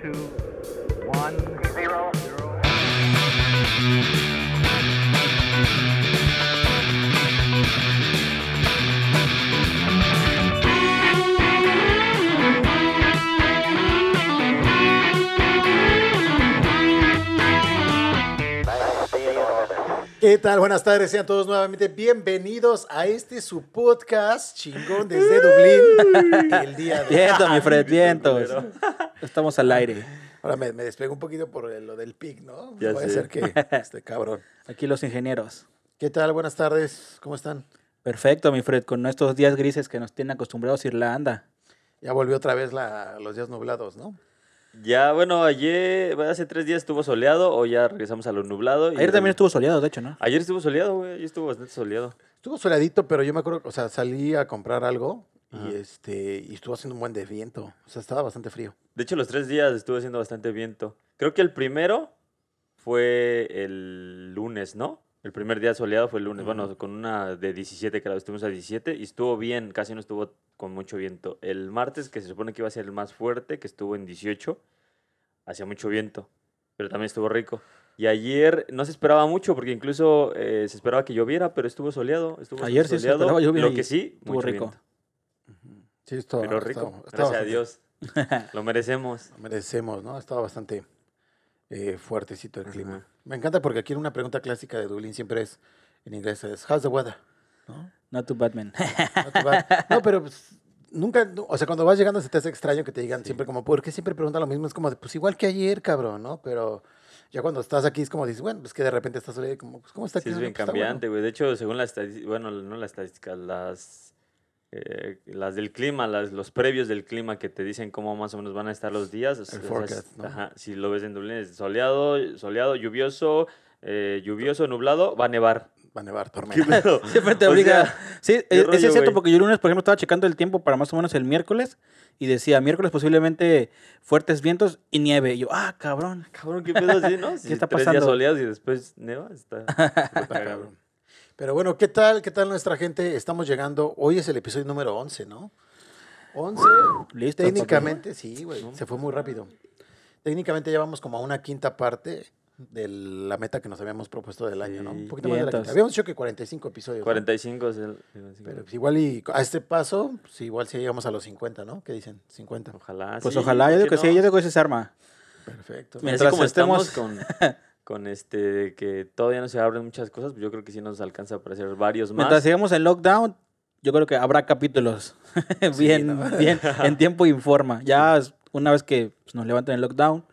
two, one, zero, zero. ¿Qué tal? Buenas tardes, sean todos nuevamente bienvenidos a este su podcast chingón desde Dublín. El día de Viento, mi Fred, vientos. Estamos al aire. Ahora me, me despego un poquito por lo del pic, ¿no? Ya Puede sé. ser que este cabrón. Aquí los ingenieros. ¿Qué tal? Buenas tardes, ¿cómo están? Perfecto, mi Fred, con estos días grises que nos tienen acostumbrados Irlanda. Ya volvió otra vez la- los días nublados, ¿no? Ya, bueno, ayer, bueno, hace tres días estuvo soleado, o ya regresamos a lo nublado. y- Ayer también estuvo soleado, de hecho, ¿no? Ayer estuvo soleado, güey, ayer estuvo bastante soleado. Estuvo soleadito, pero yo me acuerdo, o sea, salí a comprar algo Ajá. y este y estuvo haciendo un buen de viento. O sea, estaba bastante frío. De hecho, los tres días estuvo haciendo bastante viento. Creo que el primero fue el lunes, ¿no? El primer día soleado fue el lunes. Bueno, con una de 17 grados, estuvimos a 17 y estuvo bien, casi no estuvo con mucho viento. El martes, que se supone que iba a ser el más fuerte, que estuvo en 18, hacía mucho viento, pero también estuvo rico. Y ayer no se esperaba mucho porque incluso eh, se esperaba que lloviera, pero estuvo soleado. Estuvo Ayer sí se soleado. esperaba Lo que sí, estuvo mucho rico. viento. Sí, esto Pero rico, estaba- estaba gracias a Dios. Lo merecemos. merecemos, ¿no? Estaba bastante eh, fuertecito el clima. Me encanta porque aquí una pregunta clásica de Dublín siempre es, en inglés es, how's the weather? ¿No? Not too bad, man. No, te va- no, pero pues, nunca, no, o sea, cuando vas llegando se te hace extraño que te digan siempre como, ¿por qué siempre preguntan lo mismo? Es como, de, pues igual que ayer, cabrón, ¿no? Pero ya cuando estás aquí es como dices, bueno, pues que de repente estás como, pues, ¿cómo está aquí? Sí, es bien pues, cambiante, güey. De hecho, según las estadísticas, bueno, no las estadísticas, las, eh, las del clima, las, los previos del clima que te dicen cómo más o menos van a estar los días. o sea, es- forecast, ¿no? ajá, si lo ves en Dublín, es soleado, soleado, lluvioso, eh, lluvioso, nublado, va a nevar. Va a nevar, ¿Qué tormenta. Siempre te O obliga. sea, sí, qué rollo, es cierto porque yo el lunes, por ejemplo, estaba checando el tiempo para más o menos el miércoles y decía miércoles posiblemente fuertes vientos y nieve. Y yo, ah, cabrón. Cabrón, qué pedo así, ¿no? Si está tres días pasando? soleados y después neva, está, está cabrón. Pero bueno, ¿qué tal? ¿Qué tal nuestra gente? Estamos llegando, hoy es el episodio número 11, ¿no? 11. Listo. Técnicamente, sí, güey, se fue muy rápido. Técnicamente ya vamos como a una quinta parte de la meta que nos habíamos propuesto del año, ¿no? Un poquito más de la quinta. Habíamos dicho que 45 episodios. ¿no? 45 es el... Pero pues, igual y a este paso, pues igual si llegamos a los 50, ¿no? ¿Qué dicen? 50. Ojalá. Pues sí, ojalá, yo ¿por digo que sí, yo digo que ese se arma. Perfecto. Así Mientras como estemos- estamos con, con este que todavía no se abren muchas cosas, pues yo creo que sí nos alcanza para hacer varios más. Mientras sigamos en lockdown, yo creo que habrá capítulos bien, ¿no? bien, en tiempo y forma. Ya una vez que pues, nos levanten el lockdown,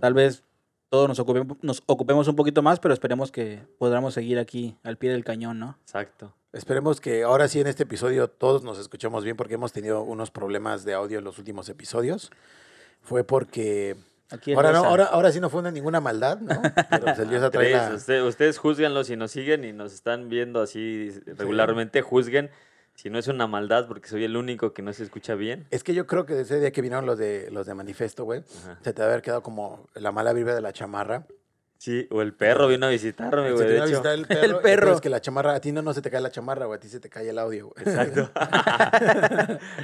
tal vez todos nos ocupemos, nos ocupemos un poquito más, pero esperemos que podamos seguir aquí al pie del cañón, ¿no? Exacto. Esperemos que ahora sí en este episodio todos nos escuchemos bien porque hemos tenido unos problemas de audio en los últimos episodios. Fue porque Aquí ahora no, ahora, ahora sí no fue ninguna maldad, ¿no? Pero pues el Dios atrae Tres, la- usted- ustedes juzguenlo si nos siguen y nos están viendo así regularmente, juzguen si no es una maldad porque soy el único que no se escucha bien. Es que yo creo que desde ese día que vinieron los de los de Manifesto, güey, se te debe haber quedado como la mala vibra de la chamarra. Sí, o el perro vino a visitarme, Se güey. te vino a visitar el perro. El perro. Es que la chamarra, a ti no, no se te cae la chamarra, güey, a ti se te cae el audio, güey. Exacto.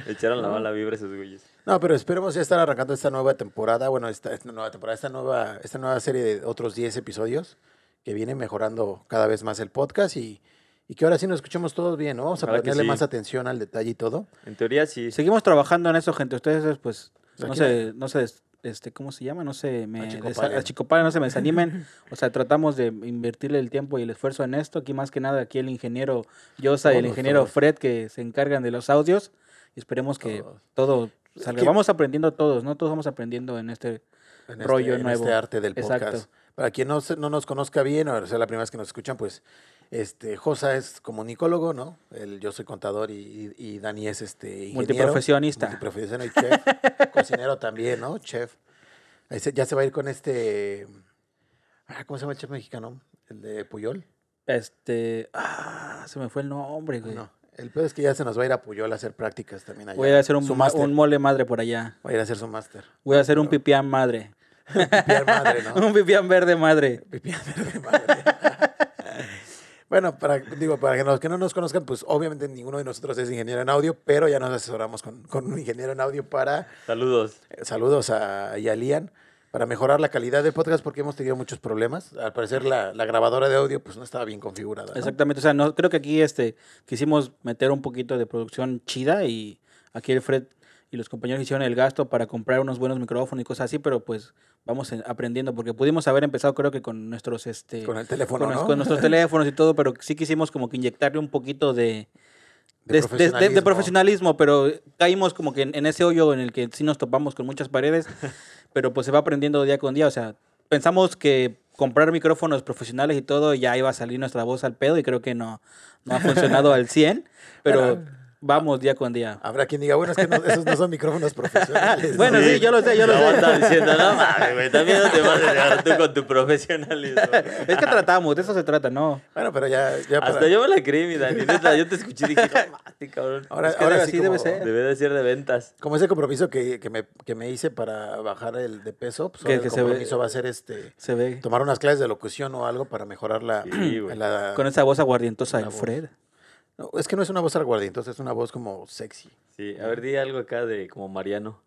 Le echaron la mala vibra a esos güeyes. No, pero esperemos ya estar arrancando esta nueva temporada, bueno, esta, esta nueva temporada, esta nueva, esta nueva serie de otros 10 episodios que viene mejorando cada vez más el podcast y, y que ahora sí nos escuchemos todos bien, ¿no? Vamos a Ojalá que ponerle sí. más atención al detalle y todo. En teoría sí. Seguimos trabajando en eso, gente. Ustedes, pues, no se, no se, este, ¿cómo se llama? No se me achicopalen, no se me desanimen. O sea, tratamos de invertirle el tiempo y el esfuerzo en esto. Aquí más que nada, aquí el ingeniero Yosa y el ingeniero todos. Fred que se encargan de los audios. Y esperemos que Todos. todo salga. Vamos aprendiendo todos, ¿no? Todos vamos aprendiendo en este... en rollo este, en nuevo. este arte del Exacto. podcast. Para quien no, no nos conozca bien, o sea, la primera vez que nos escuchan, pues, este, Josa es comunicólogo, ¿no? El, yo soy contador y, y- y Dani es este ingeniero. Multiprofesionista. Multiprofesional y chef. cocinero también, ¿no? Chef. Ya se va a ir con este, ah, ¿cómo se llama el chef mexicano? El de Puyol. Este... Ah, se me fue el nombre, güey. No, el peor es que ya se nos va a ir a Puyol a hacer prácticas también allá. Voy a hacer un, un mole madre por allá. Va a ir a hacer su máster. Voy a hacer un pipián madre. Pipián madre, ¿no? un pipián verde madre. Pipián verde madre. Bueno, para, digo, para que los que no nos conozcan, pues obviamente ninguno de nosotros es ingeniero en audio, pero ya nos asesoramos con, con un ingeniero en audio para, Saludos. eh, saludos a, y a Lian, para mejorar la calidad del podcast porque hemos tenido muchos problemas. Al parecer la, la grabadora de audio pues no estaba bien configurada. ¿no? Exactamente, o sea, no, creo que aquí este, quisimos meter un poquito de producción chida y aquí el Fred y los compañeros hicieron el gasto para comprar unos buenos micrófonos y cosas así, pero pues vamos en- aprendiendo, porque pudimos haber empezado creo que con nuestros, este, Con el teléfono, con, ¿no? con nuestros teléfonos y todo, pero sí quisimos como que inyectarle un poquito de, De de, de- de- de profesionalismo, pero caímos como que en, en ese hoyo en el que sí nos topamos con muchas paredes, pero pues se va aprendiendo día con día, o sea, pensamos que comprar micrófonos profesionales y todo ya iba a salir nuestra voz al pedo y creo que no, no ha funcionado al 100, pero vamos día con día. Habrá quien diga, bueno, es que no- esos no son micrófonos profesionales. ¿no? Bueno, sí, yo lo sé, yo lo sé. diciendo, no mames, güey, también no te vas a dejar tú con tu profesionalismo. Es que tratamos, de eso se trata, ¿no? Bueno, pero ya, ya para- Hasta yo me la creí, mi Dani. neta, yo te escuché y dije, no mames, cabrón. Ahora, Es que ahora debe- sí debe ser. Debe de ser de ventas. Como ese compromiso que, que me, que me hice para bajar el de peso, pues Que- el se ve- compromiso va a ser este Se ve tomar unas clases de locución o algo para mejorar la, Sí, güey. la- con esa voz aguardientosa voz. Fred. No, es que no es una voz aguardientosa, es una voz como sexy. Sí, a ver, di algo acá de como Mariano.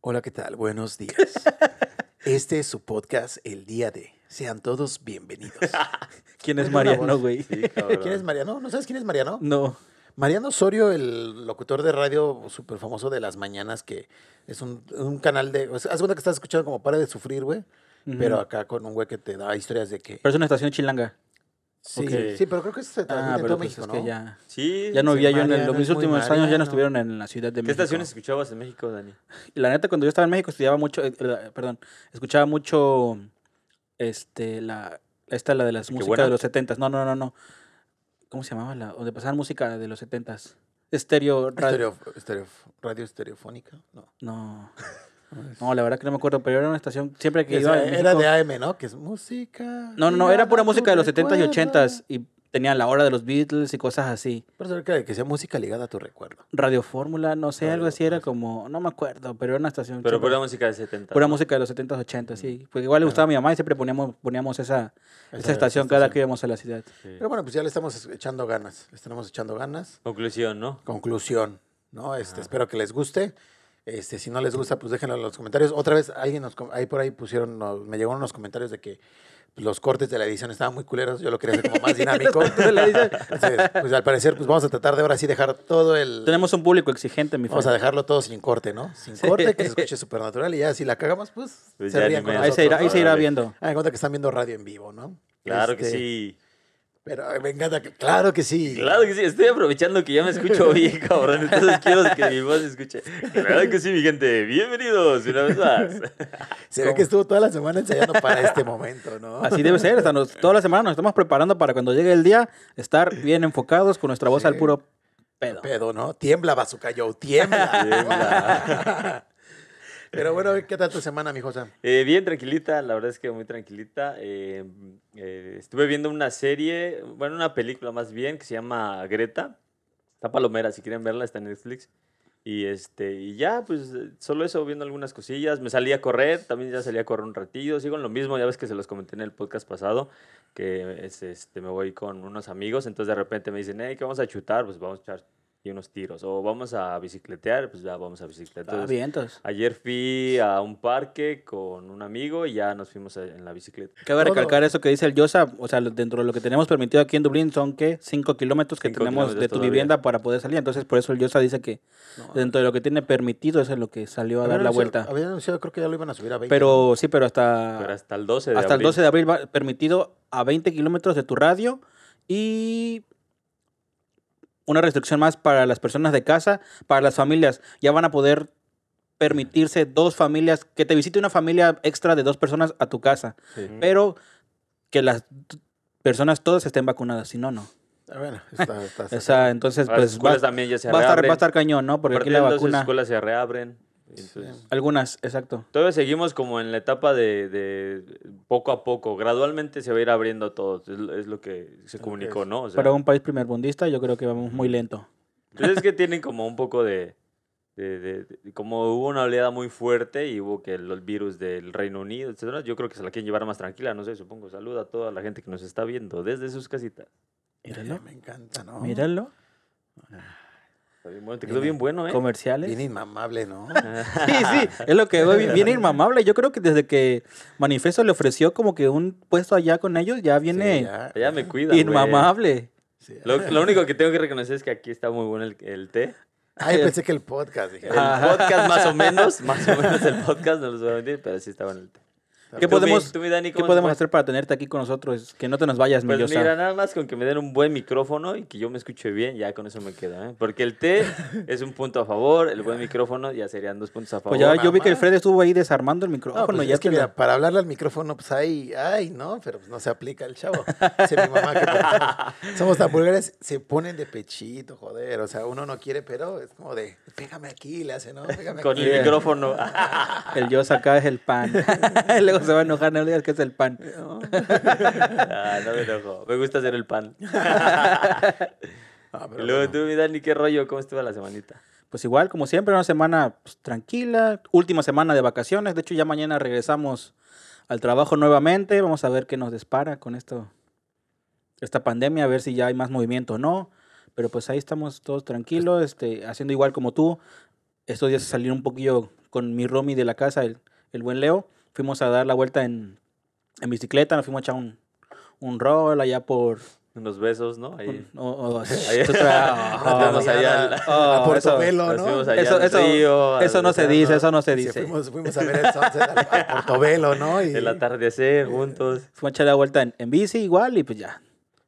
Hola, ¿qué tal? Buenos días. Este es su podcast El Día de. Sean todos bienvenidos. ¿Quién es Mariano, güey? Sí. ¿Quién es Mariano? ¿No sabes quién es Mariano? No. Mariano Osorio, el locutor de radio súper famoso de las mañanas, que es un, un canal de... Haz cuenta que estás escuchando como Para de Sufrir, güey. Pero acá con un güey que te da historias de que... Pero es una estación chilanga. Sí, sí, pero creo que se transmite Ah, en pero todo pues México, es ¿no? que ya, Sí. ya no sí, vivía yo en el- los muy últimos años, ya no estuvieron en la Ciudad de ¿Qué México. estaciones escuchabas en México, Dani? Y la neta, cuando yo estaba en México, estudiaba mucho, eh, perdón, escuchaba mucho, este, la, esta, la de las ¿Qué músicas de los setentas. No, no, no, no. ¿Cómo se llamaba? La, donde pasaban música de los setentas. Estéreo, radio. Estereo- radio estereofónica, no. No. No, la verdad que no me acuerdo, pero era una estación, siempre que iba en era México- de AM, ¿no? Que es música. No, no, no, era pura a tu música de los 70s y recuerdo. 80s y tenían la hora de los Beatles y cosas así. Por eso que, que sea música ligada a tu recuerdo. Radio Fórmula, no sé, algo así era como, no me acuerdo, pero era una estación. Pero siempre- pura música de 70. Pura ¿no? música de los 70s, 80s, sí. Porque igual le gustaba a mi mamá y siempre poníamos, poníamos esa, esa, Esa- estación cada que íbamos a la ciudad. Sí. Pero bueno, pues ya le estamos echando ganas. Le estamos echando ganas. Conclusión, ¿no? Conclusión, ¿no? Este, espero que les guste. Este, si no les gusta, pues déjenlo en los comentarios. Otra vez, alguien nos, ahí por ahí pusieron, nos- me llegaron unos comentarios de que los cortes de la edición estaban muy culeros. Yo lo quería hacer como más dinámico. Entonces, pues al parecer, pues vamos a tratar de ahora sí dejar todo el. Tenemos un público exigente, mi Vamos a dejarlo todo sin corte, ¿no? Sin corte, que se escuche súper natural. Y ya si la cagamos, pues, Pues se ni con. Ahí se irá, ahí se irá viendo. Hagan cuenta que están viendo radio en vivo, ¿no? Claro que Este, sí. Pero me encanta, que- claro que sí. Claro que sí. Estoy aprovechando que ya me escucho bien, cabrón. Entonces quiero que mi voz se escuche. Claro que sí, mi gente. Bienvenidos una vez más. Se ve que estuvo toda la semana ensayando para este momento, ¿no? Así debe ser, toda la semana nos estamos preparando para cuando llegue el día estar bien enfocados con nuestra voz Sí. al puro pedo. Pedo, ¿no? Tiembla, Bazooka Joe, tiembla. Tiembla. Pero bueno, ¿qué tal tu semana, mi José? Eh, bien tranquilita, la verdad es que muy tranquilita. Eh, eh, estuve viendo una serie, bueno, una película más bien, que se llama Greta. Está palomera, si quieren verla, está en Netflix. Y, este, y ya, pues solo eso, viendo algunas cosillas. Me salí a correr, también ya salí a correr un ratillo. Sigo en lo mismo, ya ves que se los comenté en el podcast pasado, que es, este, me voy con unos amigos. Entonces de repente me dicen, hey, ¿qué vamos a chutar? Pues vamos a echar y unos tiros. O vamos a bicicletear, pues ya vamos a bicicletear. Ah, bien, entonces. Ayer fui a un parque con un amigo y ya nos fuimos a- en la bicicleta. Cabe Todo. recalcar eso que dice el Yosa, o sea, dentro de lo que tenemos permitido aquí en Dublín son que 5 kilómetros que Cinco tenemos de kilómetros tu todavía. vivienda para poder salir. Entonces, por eso el Yosa dice que dentro de lo que tiene permitido eso es lo que salió a dar la vuelta. Habían anunciado, creo que ya lo iban a subir a 20. Pero sí, pero hasta, Pero hasta el 12 de hasta el abril. 12 de abril va permitido a 20 kilómetros de tu radio y una restricción más para las personas de casa, para las familias. Ya van a poder permitirse dos familias, que te visite una familia extra de dos personas a tu casa, Sí. pero que las personas todas estén vacunadas, si no, no. Ah, Bueno, está, está, está- O sea, entonces, Las pues va, escuelas también ya se va a estar, va a reabren. estar cañón, ¿no? Porque aquí la 12 las vacuna, escuelas se reabren. Entonces, algunas, exacto. Todavía seguimos como en la etapa de, de poco a poco. Gradualmente se va a ir abriendo todo. Es, lo- es lo que se comunicó. ¿no? O sea, Para un país primerbundista yo creo que vamos muy lento. pues es que tienen como un poco de, de- de- de- como hubo una oleada muy fuerte y hubo que el, el virus del Reino Unido, etcétera, yo creo que se la quieren llevar más tranquila, no sé, supongo. Saluda a toda la gente que nos está viendo desde sus casitas. Míralo. Me encanta, ¿no? Míralo. Está bien bueno, te quedó bien bueno, ¿eh? Comerciales. Bien inmamable, ¿no? Sí, sí, es lo que veo, viene inmamable. Yo creo que desde que Manifiesto le ofreció como que un puesto allá con ellos, ya Sí, viene ya, Ya me cuida, inmamable. sí. Lo, lo único que tengo que reconocer es que aquí está muy bueno el, el té. Ay, pensé que el podcast. Dije, El podcast más o menos, más o menos el podcast, no los voy a mentir, pero sí está bueno el té. ¿Qué Tú, mi- podemos, tú, mi Dani, ¿qué ¿cómo podemos hacer para tenerte aquí con nosotros? Que no te nos vayas, Pues mira, nada más con que me den un buen micrófono y que yo me escuche bien, ya con eso me quedo, ¿eh? Porque el té es un punto a favor, el buen micrófono ya serían dos puntos a favor. Pues ya yo vi que el. Fred estuvo ahí desarmando el No, micrófono. pues ya es que mira, para hablarle al micrófono, pues ahí, ay, no, pero pues no se aplica el chavo. Dice mi mamá que somos, tan vulgares, se ponen de pechito, joder. O sea, uno no quiere, pero es como de, pégame aquí, le hace, ¿no? Pégame Con aquí. el micrófono. El Yosa acá es el pan. Luego se va a enojar, no le digas que es el pan. Ah, no me enojo. Me gusta hacer el pan. Ah, pero Y luego bueno. tú, mi Dani, ¿qué rollo? ¿Cómo estuvo la semanita? Pues igual, como siempre, una semana pues, tranquila. Última semana de vacaciones. De hecho, ya mañana regresamos al trabajo nuevamente. Vamos a ver qué nos dispara con esto, esta pandemia, a ver si ya hay más movimiento o no. Pero pues ahí estamos todos tranquilos, este, haciendo igual como tú. Estos días salí un poquillo con mi roomie de la casa, el, el buen Leo. Fuimos a dar la vuelta en, en bicicleta, nos fuimos a echar un, un rol allá por... Unos besos, ¿no? Ahí. un- o- o- Ahí- fuimos allá al- Oh, a eso- Portobelo, ¿no? allá Eso, eso, río, eso no se dice, eso no se Sí, dice. fuimos, fuimos a ver el sunset a Portobelo, ¿no? Y El atardecer juntos. Fuimos a echar la vuelta en, en bici igual y pues ya.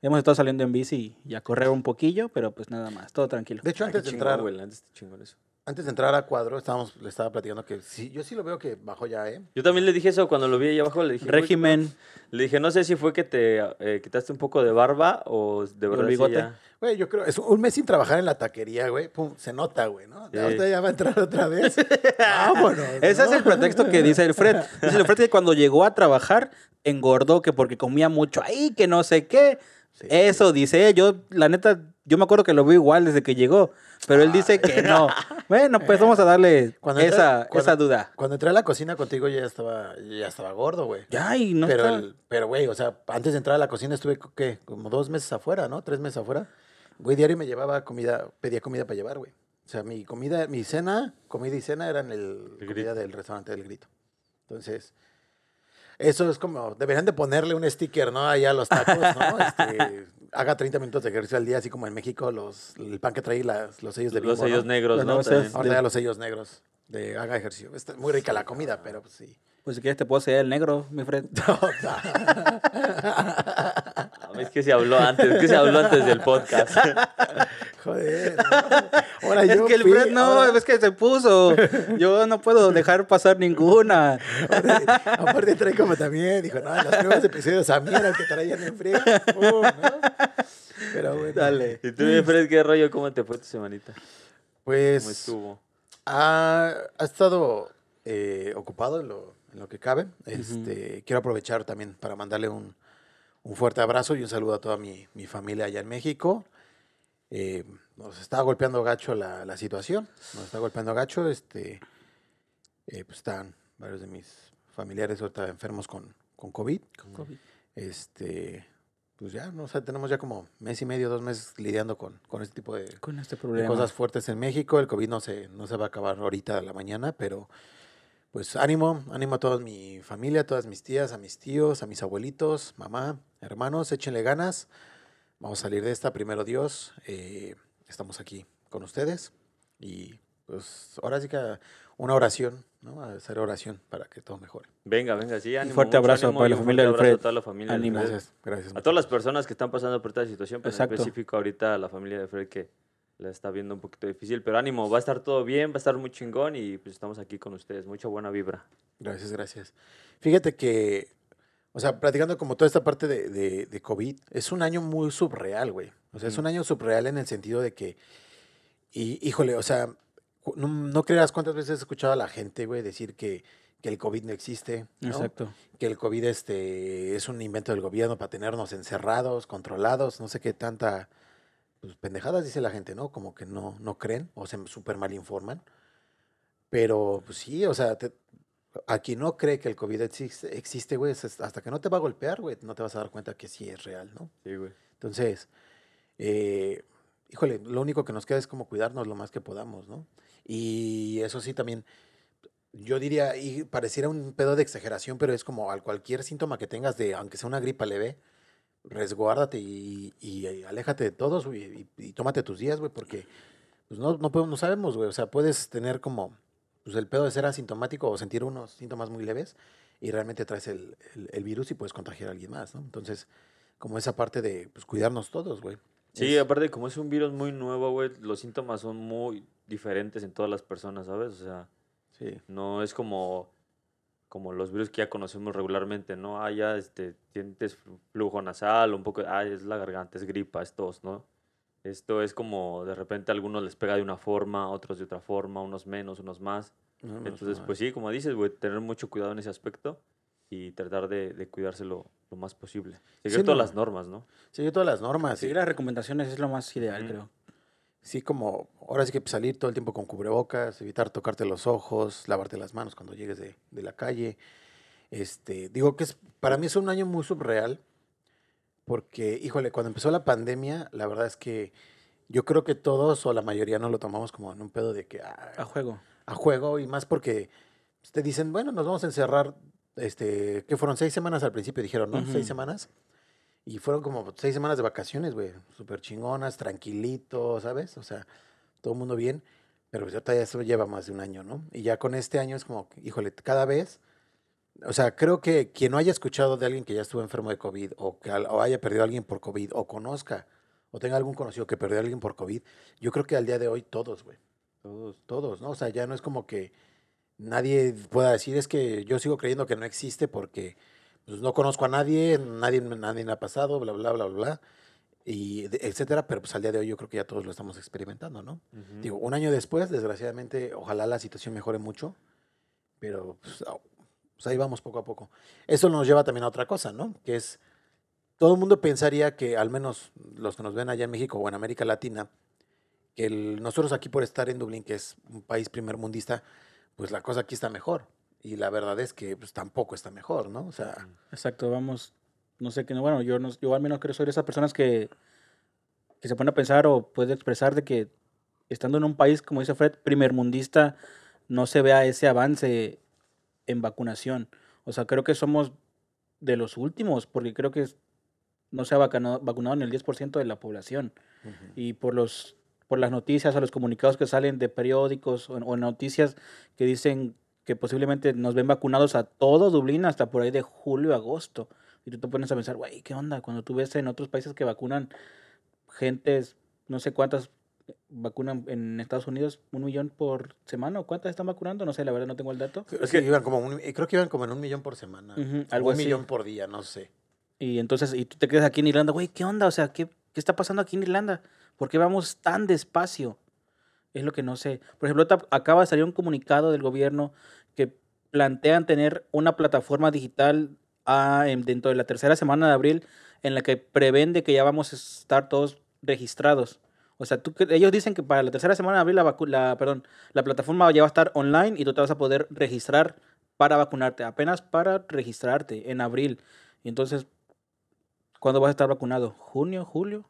Hemos estado saliendo en bici y a correr un poquillo, pero pues nada más, todo tranquilo. de hecho, antes de chingón, entrar, güey, está chingón eso. Antes de entrar a cuadro, estábamos, le estaba platicando que sí, yo sí lo veo que bajó ya, ¿eh? Yo también le dije eso cuando lo vi ahí abajo. Le dije, güey, Régimen, Le dije, no sé si fue que te eh, quitaste un poco de barba o de verdad sí bigote? ya- Güey, yo creo, es un mes sin trabajar en la taquería, güey, pum, se nota, güey, ¿no? Sí. Ahorita ya va a entrar otra vez. Vámonos. ese es el pretexto que dice el Fred. Dice el Fred que cuando llegó a trabajar engordó, que porque comía mucho ahí, que no sé qué. Sí. Eso dice, yo la neta, yo me acuerdo que lo veo igual desde que llegó, pero él dice que no. Bueno, pues vamos a darle Cuando esa, cuando- esa duda. Cuando entré a la cocina contigo ya estaba, ya estaba gordo, güey. Ya, y no pero, está- el- pero, güey, o sea, antes de entrar a la cocina estuve, ¿qué? Como dos meses afuera, ¿no? Tres meses afuera. Güey, diario me llevaba comida, pedía comida para llevar, güey. O sea, mi comida, mi cena, comida y cena eran el, El comida del restaurante del grito. Entonces, eso es como, deberían de ponerle un sticker, ¿no? Allá a los tacos, ¿no? Este, haga 30 minutos de ejercicio al día, así como en México, los, el pan que trae las, los sellos de Los Bimbo, sellos ¿no? negros, ¿no? Ahora ya los sellos negros de haga ejercicio. Está muy rica la comida, pero pues sí. Pues si quieres te puedo ser el negro, mi Fred. Ah, Es que se habló antes, es que se habló antes del podcast. Joder. ¿no? Ahora Es yo que el Fred no, ahora- es que se puso. Yo no puedo dejar pasar ninguna. Aparte trae como también, dijo, no, en los primeros episodios a el que traían. Pum, ¿no? Pero bueno. Dale. ¿Y tú, mi Fred, qué rollo? ¿Cómo te fue tu semanita? ¿Cómo Pues estuvo? ha, ha estado eh, ocupado en lo, en lo que cabe. Este, Quiero aprovechar también para mandarle un, un fuerte abrazo y un saludo a toda mi, mi familia allá en México. Eh, nos está golpeando gacho la, la situación, nos está golpeando gacho. Este, eh, pues están varios de mis familiares ahorita enfermos con, con COVID. Este, pues ya, no, o sea, tenemos ya como mes y medio, dos meses lidiando con, con este tipo de, Con este de problema. cosas fuertes en México. El COVID no se, no se va a acabar ahorita a la mañana, pero pues ánimo, ánimo a toda mi familia, a todas mis tías, a mis tíos, a mis abuelitos, mamá, hermanos, échenle ganas. Vamos a salir de esta, primero Dios. eh, estamos aquí con ustedes y pues ahora sí que una oración, ¿no? A hacer oración para que todo mejore. Venga, venga, sí, ánimo. fuerte mucho abrazo ánimo para y la un familia fuerte del abrazo Fred. A toda la familia Ánimo. Fred. Gracias, gracias. A todas las personas que están pasando por esta situación, pero Exacto. en específico ahorita a la familia de Fred que la está viendo un poquito difícil. Pero ánimo, va a estar todo bien, va a estar muy chingón y pues estamos aquí con ustedes. Mucha buena vibra. Gracias, gracias. Fíjate que, o sea, platicando como toda esta parte de, de, de COVID, es un año muy subreal, güey. O sea, es un año subreal en el sentido de que, y, híjole, o sea, no, no creas cuántas veces he escuchado a la gente, güey, decir que, que el COVID no existe, ¿no? Exacto. que el COVID este, es un invento del gobierno para tenernos encerrados, controlados, no sé qué tanta pues, pendejadas dice la gente, ¿no? Como que no, no creen o se súper mal informan. Pero, pues sí, o sea, te- aquí no cree que el COVID existe, existe, güey. Hasta que no te va a golpear, güey, no te vas a dar cuenta que sí es real, ¿no? Sí, güey. Entonces, eh, híjole, lo único que nos queda es como cuidarnos lo más que podamos, ¿no? Y eso sí también, yo diría, y pareciera un pedo de exageración, pero es como al cualquier síntoma que tengas de, aunque sea una gripa leve, resguárdate y, y- y aléjate de todos güey, y, y tómate tus días, güey, porque pues no, no, podemos- no sabemos, güey, o sea, puedes tener como pues, el pedo de ser asintomático o sentir unos síntomas muy leves y realmente traes el, el- el virus y puedes contagiar a alguien más, ¿no? Entonces, como esa parte de pues, cuidarnos todos, güey. Sí, Es- aparte, como es un virus muy nuevo, güey, los síntomas son muy diferentes en todas las personas, ¿sabes? O sea, sí. no es como, como los virus que ya conocemos regularmente, ¿no? Ah, ya este, sientes flu- flujo nasal, un poco, ah, es la garganta, es gripa, es tos, ¿no? Esto es como de repente a algunos les pega de una forma, a otros de otra forma, unos menos, unos más. No, no, Entonces, no, pues sí, como dices, güey, tener mucho cuidado en ese aspecto y tratar de, de cuidarse lo, más posible. Seguir Sí, todas no. las normas, ¿no? Sigue todas las normas. Seguir Sí, las recomendaciones es lo más ideal, Ujú. creo. Sí, como ahora sí que salir todo el tiempo con cubrebocas, evitar tocarte los ojos, lavarte las manos cuando llegues de, de la calle. Este, digo que es, para mí es un año muy subreal, porque, híjole, cuando empezó la pandemia, la verdad es que yo creo que todos o la mayoría no lo tomamos como en un pedo de que ah, A juego. a juego y más porque pues, te dicen, bueno, nos vamos a encerrar, este, que fueron seis semanas al principio, dijeron, ¿no? Ujú. Seis semanas. Y fueron como seis semanas de vacaciones, güey, súper chingonas, tranquilito, ¿sabes? O sea, todo el mundo bien, pero pues ahorita ya eso lleva más de un año, ¿no? Y ya con este año es como, híjole, cada vez, o sea, creo que quien no haya escuchado de alguien que ya estuvo enfermo de COVID o que o haya perdido a alguien por COVID o conozca o tenga algún conocido que perdió a alguien por COVID, yo creo que al día de hoy todos, güey Todos. todos, ¿no? O sea, ya no es como que nadie pueda decir, es que yo sigo creyendo que no existe porque pues, no conozco a nadie, nadie, nadie me ha pasado, bla, bla, bla, bla, bla, y etcétera, pero pues al día de hoy yo creo que ya todos lo estamos experimentando, ¿no? Digo, un año después, desgraciadamente, ojalá la situación mejore mucho, pero pues, pues, ahí vamos poco a poco. Eso nos lleva también a otra cosa, ¿no? Que es, todo el mundo pensaría que, al menos los que nos ven allá en México o en América Latina, que el- nosotros aquí por estar en Dublín, que es un país primermundista, pues la cosa aquí está mejor. Y la verdad es que pues tampoco está mejor, ¿no? O sea, Exacto, vamos. No sé qué, bueno, yo, no, yo al menos creo soy de esas personas que, que se pone a pensar o puede expresar de que estando en un país, como dice Fred, primermundista, no se vea ese avance en vacunación. O sea, creo que somos de los últimos, porque creo que no se ha vacunado, vacunado en el 10% de la población. Y por los por las noticias o los comunicados que salen de periódicos o, o noticias que dicen que posiblemente nos ven vacunados a todo Dublín hasta por ahí de julio, agosto. Y tú te pones a pensar, güey, ¿qué onda? Cuando tú ves en otros países que vacunan gentes, no sé cuántas vacunan en Estados Unidos, un millón por semana, ¿o cuántas están vacunando? No sé, la verdad no tengo el dato. es que iban como un- creo que iban como en un millón por semana. O algo un así. millón por día, no sé. Y entonces, y tú te quedas aquí en Irlanda, güey, ¿qué onda? O sea, ¿qué, ¿qué está pasando aquí en Irlanda? ¿Por qué vamos tan despacio? Es lo que no sé. Por ejemplo, acaba de salir un comunicado del gobierno que plantean tener una plataforma digital ah, en- dentro de la tercera semana de abril en la que prevén de que ya vamos a estar todos registrados. O sea, tú, ellos dicen que para la tercera semana de abril la, la, perdón, la plataforma ya va a estar online y tú te vas a poder registrar para vacunarte, apenas para registrarte en abril. Y entonces, ¿cuándo vas a estar vacunado? ¿Junio? ¿Julio?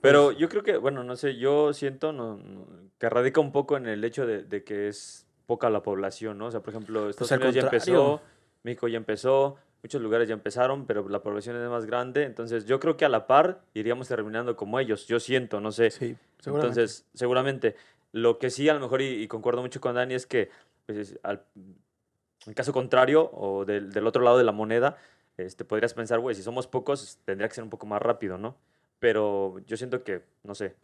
Pero yo creo que, bueno, no sé, yo siento no, no- que radica un poco en el hecho de, de que es poca la población, ¿no? O sea, por ejemplo, Estados Pues al Unidos ya empezó, México ya empezó, muchos lugares ya empezaron, pero la población es más grande, entonces yo creo que a la par iríamos terminando como ellos, yo siento, no sé. Sí, seguramente. Entonces, seguramente, lo que sí a lo mejor, y, y concuerdo mucho con Dani, es que pues, al, en caso contrario, o del, del otro lado de la moneda, este, podrías pensar, güey, si somos pocos, tendría que ser un poco más rápido, ¿no? Pero yo siento que, no sé,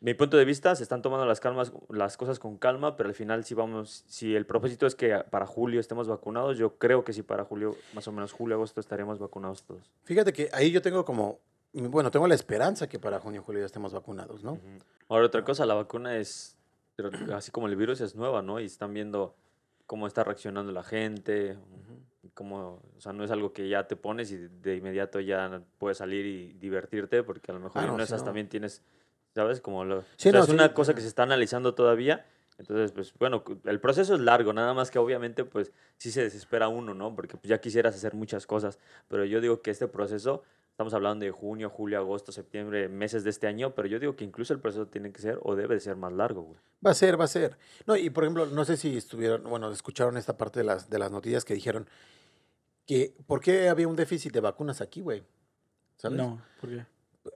mi punto de vista, se están tomando las, calmas, las cosas con calma, pero al final si vamos, si el propósito es que para julio estemos vacunados, yo creo que sí para julio, más o menos julio, agosto, estaríamos vacunados todos. Fíjate que ahí yo tengo como, bueno, tengo la esperanza que para junio, julio ya estemos vacunados, ¿no? Ujú. Ahora, otra cosa, la vacuna es, así como el virus es nueva, ¿no? Y están viendo cómo está reaccionando la gente, cómo, o sea, no es algo que ya te pones y de inmediato ya puedes salir y divertirte, porque a lo mejor Ah, en no, sí, esas no. también tienes, ¿sabes? Como lo, Sí, o sea, no, es sí, una cosa que se está analizando todavía Entonces, pues bueno, el proceso es largo, nada más que obviamente pues sí se desespera uno, ¿no? Porque pues, ya quisieras hacer muchas cosas, pero yo digo que este proceso, estamos hablando de junio, julio, agosto, septiembre, meses de este año, pero yo digo que incluso el proceso tiene que ser o debe de ser más largo, güey. Va a ser, va a ser. No, y por ejemplo, no sé si estuvieron, bueno, escucharon esta parte de las, de las noticias que dijeron que, ¿por qué había un déficit de vacunas aquí, güey? ¿Sabes? No, ¿por qué?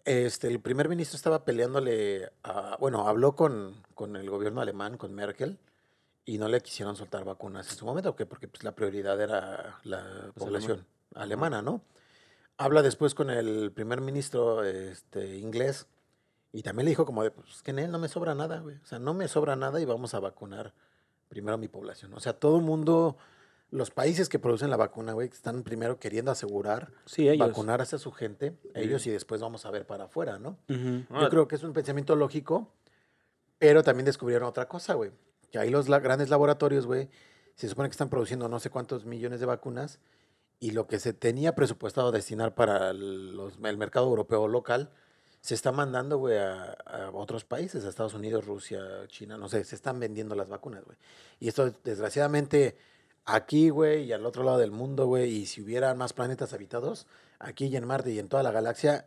Este, el primer ministro estaba peleándole, a- bueno, habló con, con el gobierno alemán, con Merkel, y no le quisieron soltar vacunas en su momento, ¿por qué? porque pues, la prioridad era la Pues, población alemana, ¿no? Habla después con el primer ministro este, inglés y también le dijo como de, pues que en él no me sobra nada, güey. O sea, no me sobra nada y vamos a vacunar primero a mi población. O sea, todo el mundo, los países que producen la vacuna, güey, están primero queriendo asegurar Sí, ellos. vacunar hacia su gente, ellos y después vamos a ver para afuera, ¿no? Ujú. Ah, Yo creo que es un pensamiento lógico, pero también descubrieron otra cosa, güey. Que ahí los la- grandes laboratorios, güey, se supone que están produciendo no sé cuántos millones de vacunas y lo que se tenía presupuestado destinar para el, los- el mercado europeo local se está mandando, güey, a, a otros países, a Estados Unidos, Rusia, China, no sé, se están vendiendo las vacunas, güey. Y esto, desgraciadamente, aquí, güey, y al otro lado del mundo, güey, y si hubieran más planetas habitados, aquí y en Marte y en toda la galaxia,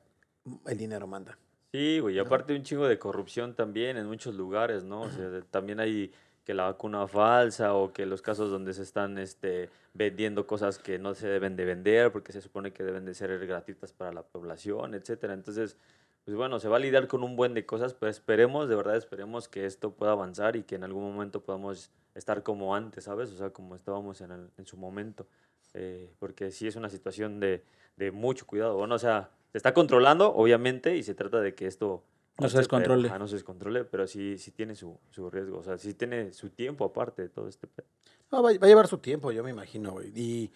el dinero manda. Sí, güey, y aparte un chingo de corrupción también en muchos lugares, ¿no? O sea, también hay que la vacuna falsa o que los casos donde se están este, vendiendo cosas que no se deben de vender porque se supone que deben de ser gratuitas para la población, etcétera. Entonces, pues bueno, se va a lidiar con un buen de cosas, pero esperemos, de verdad esperemos que esto pueda avanzar y que en algún momento podamos estar como antes, ¿sabes? O sea, como estábamos en, el- en su momento. Eh, porque sí es una situación de, de mucho cuidado. Bueno, o sea, se está controlando, obviamente, y se trata de que esto No se pero- descontrole. ajá, no se descontrole, pero sí, sí tiene su, su riesgo. O sea, sí tiene su tiempo aparte de todo este pedo. No, va, va a llevar su tiempo, yo me imagino, güey. Y,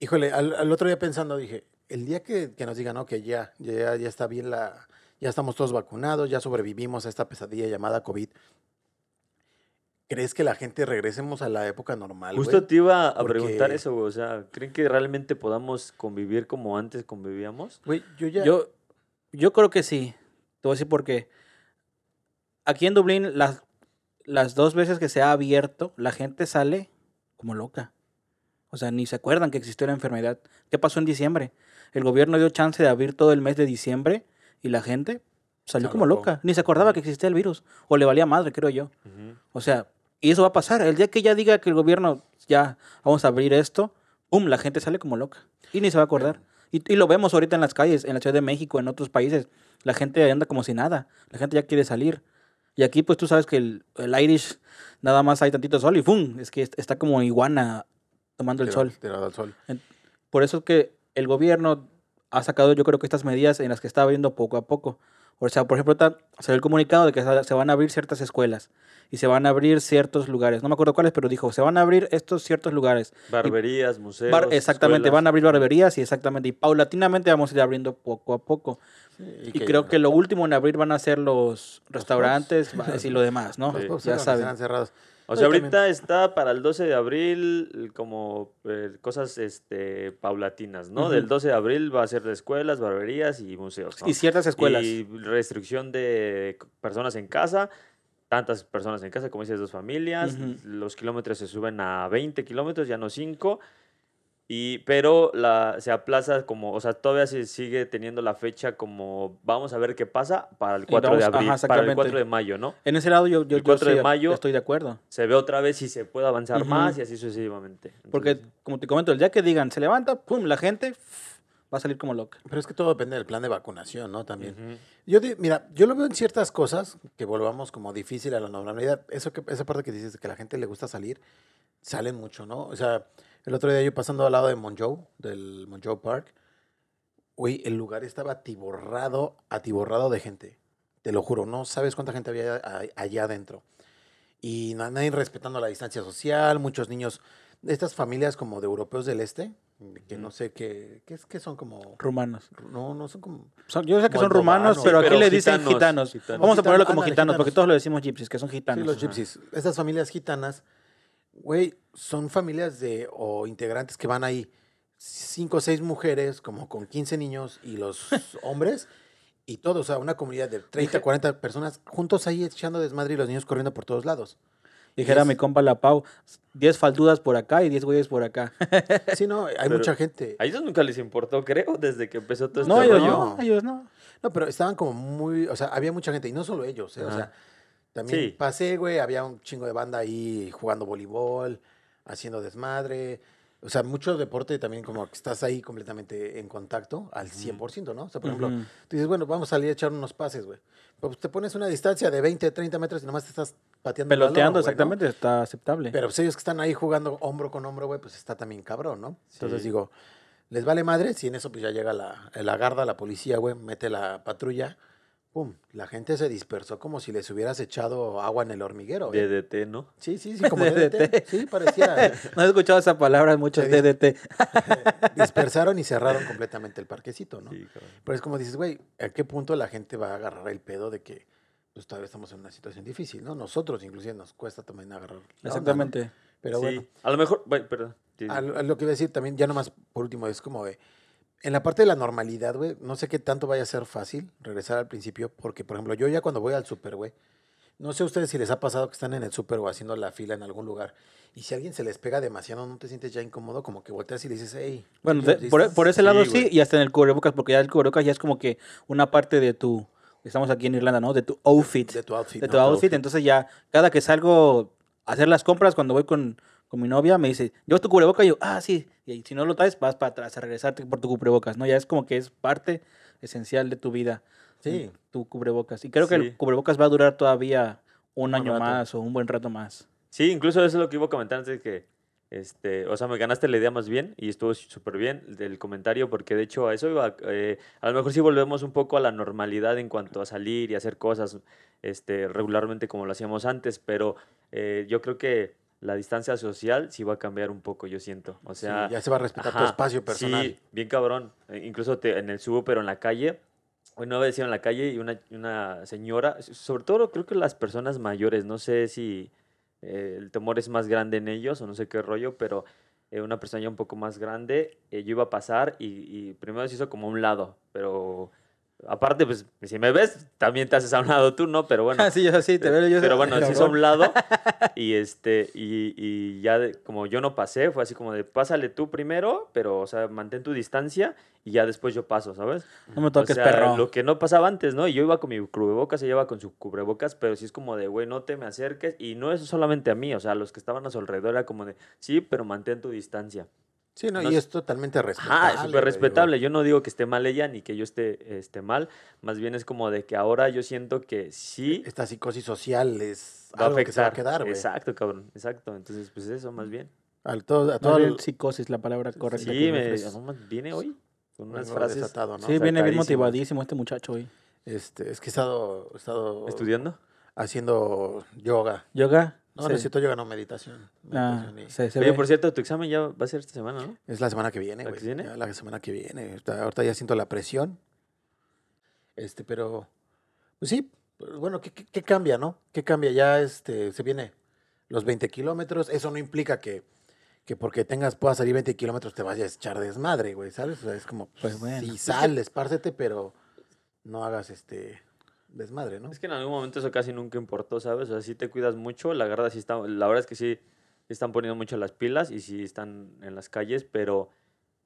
híjole, al, al otro día pensando, dije, el día que, que nos digan, no, que ya, ya, ya está bien la, ya estamos todos vacunados, ya sobrevivimos a esta pesadilla llamada COVID, ¿crees que la gente regresemos a la época normal, Justo te iba a preguntar eso, güey. O sea, ¿creen que realmente podamos convivir como antes convivíamos? Güey, yo ya... Yo, yo creo que sí. Te voy a decir por qué. Aquí en Dublín, las, las dos veces que se ha abierto, la gente sale como loca. O sea, ni se acuerdan que existió la enfermedad. ¿Qué pasó en diciembre? El gobierno dio chance de abrir todo el mes de diciembre y la gente salió como loca. Ni se acordaba que existía el virus. O le valía madre, creo yo. Ujú. O sea, y eso va a pasar. El día que ya diga que el gobierno ya vamos a abrir esto, ¡pum! La gente sale como loca. Y ni se va a acordar. Y, y lo vemos ahorita en las calles, en la Ciudad de México, en otros países. La gente anda como si nada. La gente ya quiere salir. Y aquí, pues tú sabes que el, el Irish nada más hay tantito sol y ¡pum! Es que est- está como iguana tomando el tirado- sol. tirado al sol. Por eso es que el gobierno ha sacado, yo creo que estas medidas en las que está abriendo poco a poco. O sea, por ejemplo, está- salió el comunicado de que se se van a abrir ciertas escuelas y se van a abrir ciertos lugares. No me acuerdo cuáles, pero dijo, se van a abrir estos ciertos lugares. Barberías, museos. Bar- exactamente, escuelas. van a abrir barberías y exactamente. Y paulatinamente vamos a ir abriendo poco a poco. Sí, Y, creo que lo último en abrir van a ser los restaurantes y lo demás, ¿no? Sí. Ya saben. serán cerrados. O sea, ahorita también- está para el 12 de abril como eh, cosas este, paulatinas, ¿no? Del 12 de abril va a ser de escuelas, barberías y museos. ¿no? Y ciertas escuelas. Y restricción de personas en casa, tantas personas en casa, como dices, dos familias. Los kilómetros se suben a 20 kilómetros, ya no 5. Y, pero la, se aplaza como, o sea, todavía se sigue teniendo la fecha como, vamos a ver qué pasa para el Y 4 de ajá, abril, para el exactamente. 4 de mayo, ¿no? En ese lado yo, yo, El yo 4 de sí mayo- estoy de acuerdo. Se ve otra vez si se puede avanzar más y así sucesivamente. Porque, como te comento, el día que digan, se levanta, pum, la gente va a salir como loca. Pero es que todo depende del plan de vacunación, ¿no? También. Yo, mira, yo lo veo en ciertas cosas que volvamos como difícil a la normalidad. Eso que, esa parte que dices de que a la gente le gusta salir, salen mucho, ¿no? O sea, el otro día yo pasando al lado de Monjoe, del Monjoe Park, güey, el lugar estaba atiborrado, atiborrado de gente. Te lo juro, no sabes cuánta gente había allá adentro. Y na- nadie respetando la distancia social, muchos niños, estas familias como de europeos del este, que no sé qué, qué, es, qué son como... Rumanos. No, no son como... Son- yo sé que son rumanos, pero aquí pero le dicen gitanos, gitanos. gitanos. Vamos a ponerlo como gitanos, porque todos lo decimos gypsies, que son gitanos. Sí, los Ajá. gypsies. Estas familias gitanas, güey, son familias de o integrantes que van ahí, cinco o seis mujeres, como con 15 niños y los hombres, y todos, o sea, una comunidad de 30, Dije- 40 personas juntos ahí echando desmadre y los niños corriendo por todos lados. Dijera mi compa La Pau, 10 faltudas por acá y 10 güeyes por acá. Sí, no, hay Pero- mucha gente. A ellos nunca les importó, creo, desde que empezó todo este no, ellos rollo. no, ellos no. No, pero estaban como muy, o sea, había mucha gente, y no solo ellos, ¿eh? o sea, también Sí. pasé, güey, había un chingo de banda ahí jugando voleibol, haciendo desmadre, o sea, mucho deporte también como que estás ahí completamente en contacto al 100%, ¿no? O sea, por ejemplo, tú dices, bueno, vamos a salir a echar unos pases, güey. Pues te pones una distancia de 20, 30 metros y nomás te estás pateando el balón, Peloteando, exactamente, está aceptable. Pero pues ellos que están ahí jugando hombro con hombro, güey, pues está también cabrón, ¿no? Entonces digo, les vale madre si en eso pues ya llega la, la garda, la policía, güey, mete la patrulla, pum, la gente se dispersó como si les hubieras echado agua en el hormiguero, güey. DDT, ¿no? Sí, sí, sí, como DDT. DDT. Sí, parecía. No he escuchado esa palabra en muchos Se DDT. dispersaron y cerraron completamente el parquecito, ¿no? Sí, cabrón. Pero es como dices, güey, ¿a qué punto la gente va a agarrar el pedo de que pues todavía estamos en una situación difícil, ¿no? Nosotros inclusive nos cuesta también agarrar. la onda, ¿no? Exactamente. Pero Sí, bueno. A lo mejor, bueno, perdón. Sí, A lo, a lo que iba a decir también, ya nomás por último, es como de, en la parte de la normalidad, güey, no sé qué tanto vaya a ser fácil regresar al principio, porque, por ejemplo, yo ya cuando voy al súper, güey, no sé a ustedes si les ha pasado que están en el súper o haciendo la fila en algún lugar, y si alguien se les pega demasiado, ¿no te sientes ya incómodo? Como que volteas y le dices, hey. Bueno, por, distance". por ese Sí, lado sí, y hasta en el cubrebocas, porque ya el cubrebocas ya es como que una parte de tu, estamos aquí en Irlanda, ¿no? De tu outfit. De tu outfit. de ¿no? tu outfit. Entonces ya, cada que salgo a hacer las compras, cuando voy con, con mi novia, me dice, ¿llevas tu cubrebocas? Y yo, ah, sí. Y si no lo traes, vas para atrás a regresarte por tu cubrebocas, ¿no? Ya es como que es parte esencial de tu vida. Sí. Tu cubrebocas. Y creo que el cubrebocas va a durar todavía un Un año rato. más o un buen rato más. Sí, incluso eso es lo que iba a comentar antes de que, este, o sea, me ganaste la idea más bien y estuvo súper bien del comentario porque de hecho a eso iba, eh, a lo mejor sí volvemos un poco a la normalidad en cuanto a salir y hacer cosas este, regularmente como lo hacíamos antes, pero eh, yo creo que la distancia social sí va a cambiar un poco, yo siento. O Sí, sea, ya se va a respetar tu Ajá, espacio personal. Sí, bien cabrón. Eh, Incluso te- en el subo, pero en la calle. Una vez iba en la calle y una, una señora, sobre todo creo que las personas mayores, no sé si eh, el temor es más grande en ellos o no sé qué rollo, pero eh, una persona ya un poco más grande, eh, yo iba a pasar y, y primero se hizo como un lado, pero aparte, pues si me ves, también te haces a un lado tú, ¿no? Pero bueno. sí, yo sí, te veo. Yo Pero bueno, se hizo a un lado y este y, y ya de- como yo no pasé, fue así como de pásale tú primero, pero o sea, mantén tu distancia y ya después yo paso, ¿sabes? No me O toques, sea, perro. lo que no pasaba antes, ¿no? Y yo iba con mi cubrebocas, ella iba con su cubrebocas, pero sí es como de, güey, no te me acerques y no es solamente a mí, o sea, a los que estaban a su alrededor era como de, sí, pero mantén tu distancia. Sí, no, No y es totalmente respetable. Ajá, es súper digo. respetable. Yo no digo que esté mal ella ni que yo esté este, mal. Más bien es como de que ahora yo siento que sí Esta psicosis social es va a algo que se va a afectar. quedar, güey. Exacto, cabrón. Exacto. Entonces, pues eso, más bien. Al todo, a todo el- psicosis, la palabra correcta. Sí, que me, viene hoy con unas vengo frases. desatado, ¿no? Sí, viene bien motivadísimo este muchacho hoy. Este, es que he estado, he estado ¿Estudiando? haciendo yoga. ¿Yoga? No, Sí. necesito yoga, no meditación. Ah, Meditación y- se, se Oye, ve. por cierto, tu examen ya va a ser esta semana, ¿no? Es la semana que viene, ¿La güey. La semana que viene. Ahorita, ahorita ya siento la presión. Este, pero, pues sí, bueno, ¿qué, qué, qué cambia, no? ¿Qué cambia? Ya este, se viene los 20 kilómetros. Eso no implica que, que porque tengas, puedas salir 20 kilómetros te vayas a echar desmadre, güey, ¿sabes? O sea, es como, Pues pues, bueno. sí, sal, espárcete, pero no hagas este desmadre, ¿no? Es que en algún momento eso casi nunca importó, ¿sabes? O sea, si te cuidas mucho, la verdad sí está, la verdad es que sí están poniendo mucho las pilas y sí están en las calles, pero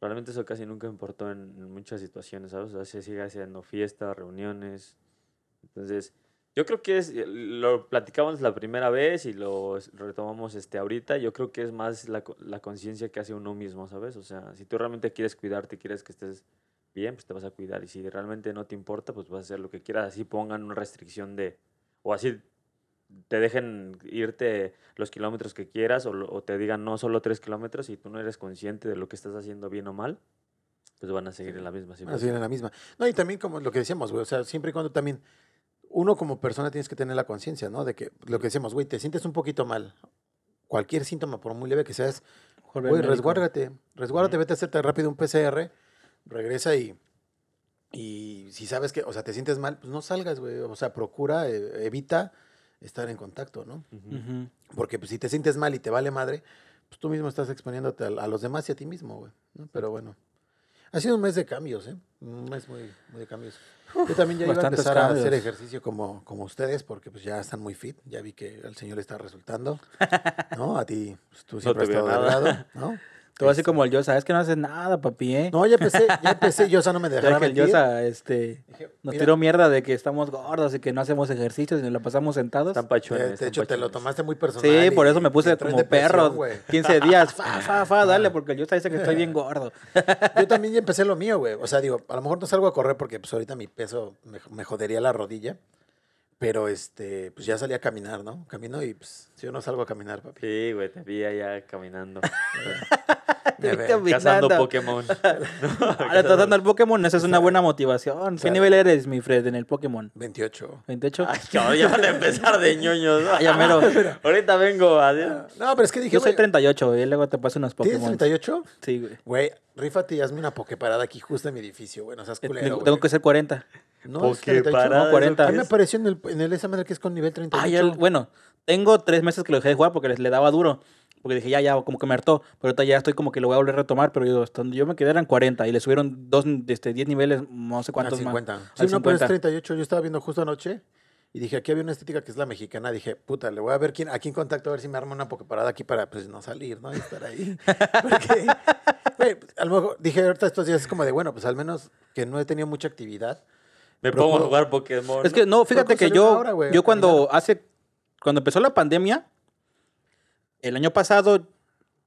realmente eso casi nunca importó en, muchas situaciones, ¿sabes? O sea, se sigue haciendo fiestas, reuniones. Entonces, yo creo que es, lo platicamos la primera vez y lo retomamos este ahorita, yo creo que es más la, la conciencia que hace uno mismo, ¿sabes? O sea, si tú realmente quieres cuidarte, quieres que estés bien, pues te vas a cuidar. Y si realmente no te importa, pues vas a hacer lo que quieras. Así pongan una restricción de, o así te dejen irte los kilómetros que quieras, o, te digan no solo tres kilómetros y tú no eres consciente de lo que estás haciendo bien o mal, pues van a seguir en la misma Así situación. en la misma. No, y también como lo que decíamos, güey, o sea, siempre y cuando también uno como persona tienes que tener la conciencia, ¿no? De que lo que decíamos, güey, te sientes un poquito mal. Cualquier síntoma, por muy leve que seas, güey, resguárdate, resguárdate, Ujú. vete a hacerte rápido un PCR, regresa y, y si sabes que, o sea, te sientes mal, pues no salgas, güey, o sea, procura, eh, evita estar en contacto, ¿no? Porque pues, si te sientes mal y te vale madre, pues tú mismo estás exponiéndote a, a los demás y a ti mismo, güey. ¿no? Pero bueno. Ha sido un mes de cambios, ¿eh? Un mes muy, muy de cambios. Yo también ya iba a empezar a hacer ejercicio como, como ustedes, porque pues ya están muy fit. Ya vi que al señor le está resultando. ¿No? A ti, pues, tú siempre has te veo estado delgado, ¿no? Todo así como el Yosa, es que no haces nada, papi, ¿eh? No, ya empecé, ya empecé, yo, o sea, no me dejaba que el. Yosa este, Dije, nos mira, tiró mierda de que estamos gordos y que no hacemos ejercicios y nos la pasamos sentados. Están eh, pachones. de están hecho, te lo tomaste muy personal. Sí, y- por eso me puse como perro. güey. 15 días, fa, fa, fa, dale, porque el Yosa dice que estoy bien gordo. Yo también ya empecé lo mío, güey. O sea, digo, a lo mejor no salgo a correr porque pues ahorita mi peso me, me jodería la rodilla. Pero este, pues ya salí a caminar, ¿no? Camino y pues yo no salgo a caminar, papi. Sí, güey, te vi allá caminando. Me Te vi caminando. cazando Pokémon. Ahora estás dando al Pokémon, esa es una buena motivación. ¿Qué nivel eres, mi Fred, en el Pokémon? 28. ¿28? Ay, cabrón, ya van a empezar de ñoños. ¿no? Ah, ya mero. Ahorita vengo, adiós. No, pero es que dije, Yo soy güey, 38, y luego te paso unos ¿tienes Pokémon. 38? Sí, güey. Güey, rífate y hazme una pokeparada aquí justo en mi edificio, güey. No seas culero, Tengo, güey. tengo que ser 40. No, es Pokeparada, 38. No, 40. A mí me apareció en el, en el esa madre que es con nivel 38. Ah, ya, bueno, tengo tres meses que lo dejé de jugar porque les, le daba duro. Porque dije, ya, ya, como que me hartó. Pero ahorita ya estoy como que lo voy a volver a retomar. Pero yo, yo me quedé eran 40 y le subieron dos, este, 10 niveles, no sé Al cuántos 50. más. Sí, Al no, pero es 50. 38. Yo estaba viendo justo anoche y dije, aquí había una estética que es la mexicana. Dije, puta, le voy a ver quién, a quién contacto a ver si me arma una pokeparada aquí para pues no salir, ¿no? Y estar ahí. Porque, güey, a lo mejor dije ahorita estos días es como de, bueno, pues al menos que no he tenido mucha actividad. Me Pero pongo a jugar Pokémon. Es que no, fíjate que yo, hora, güey, yo cuando hace, cuando empezó la pandemia, el año pasado,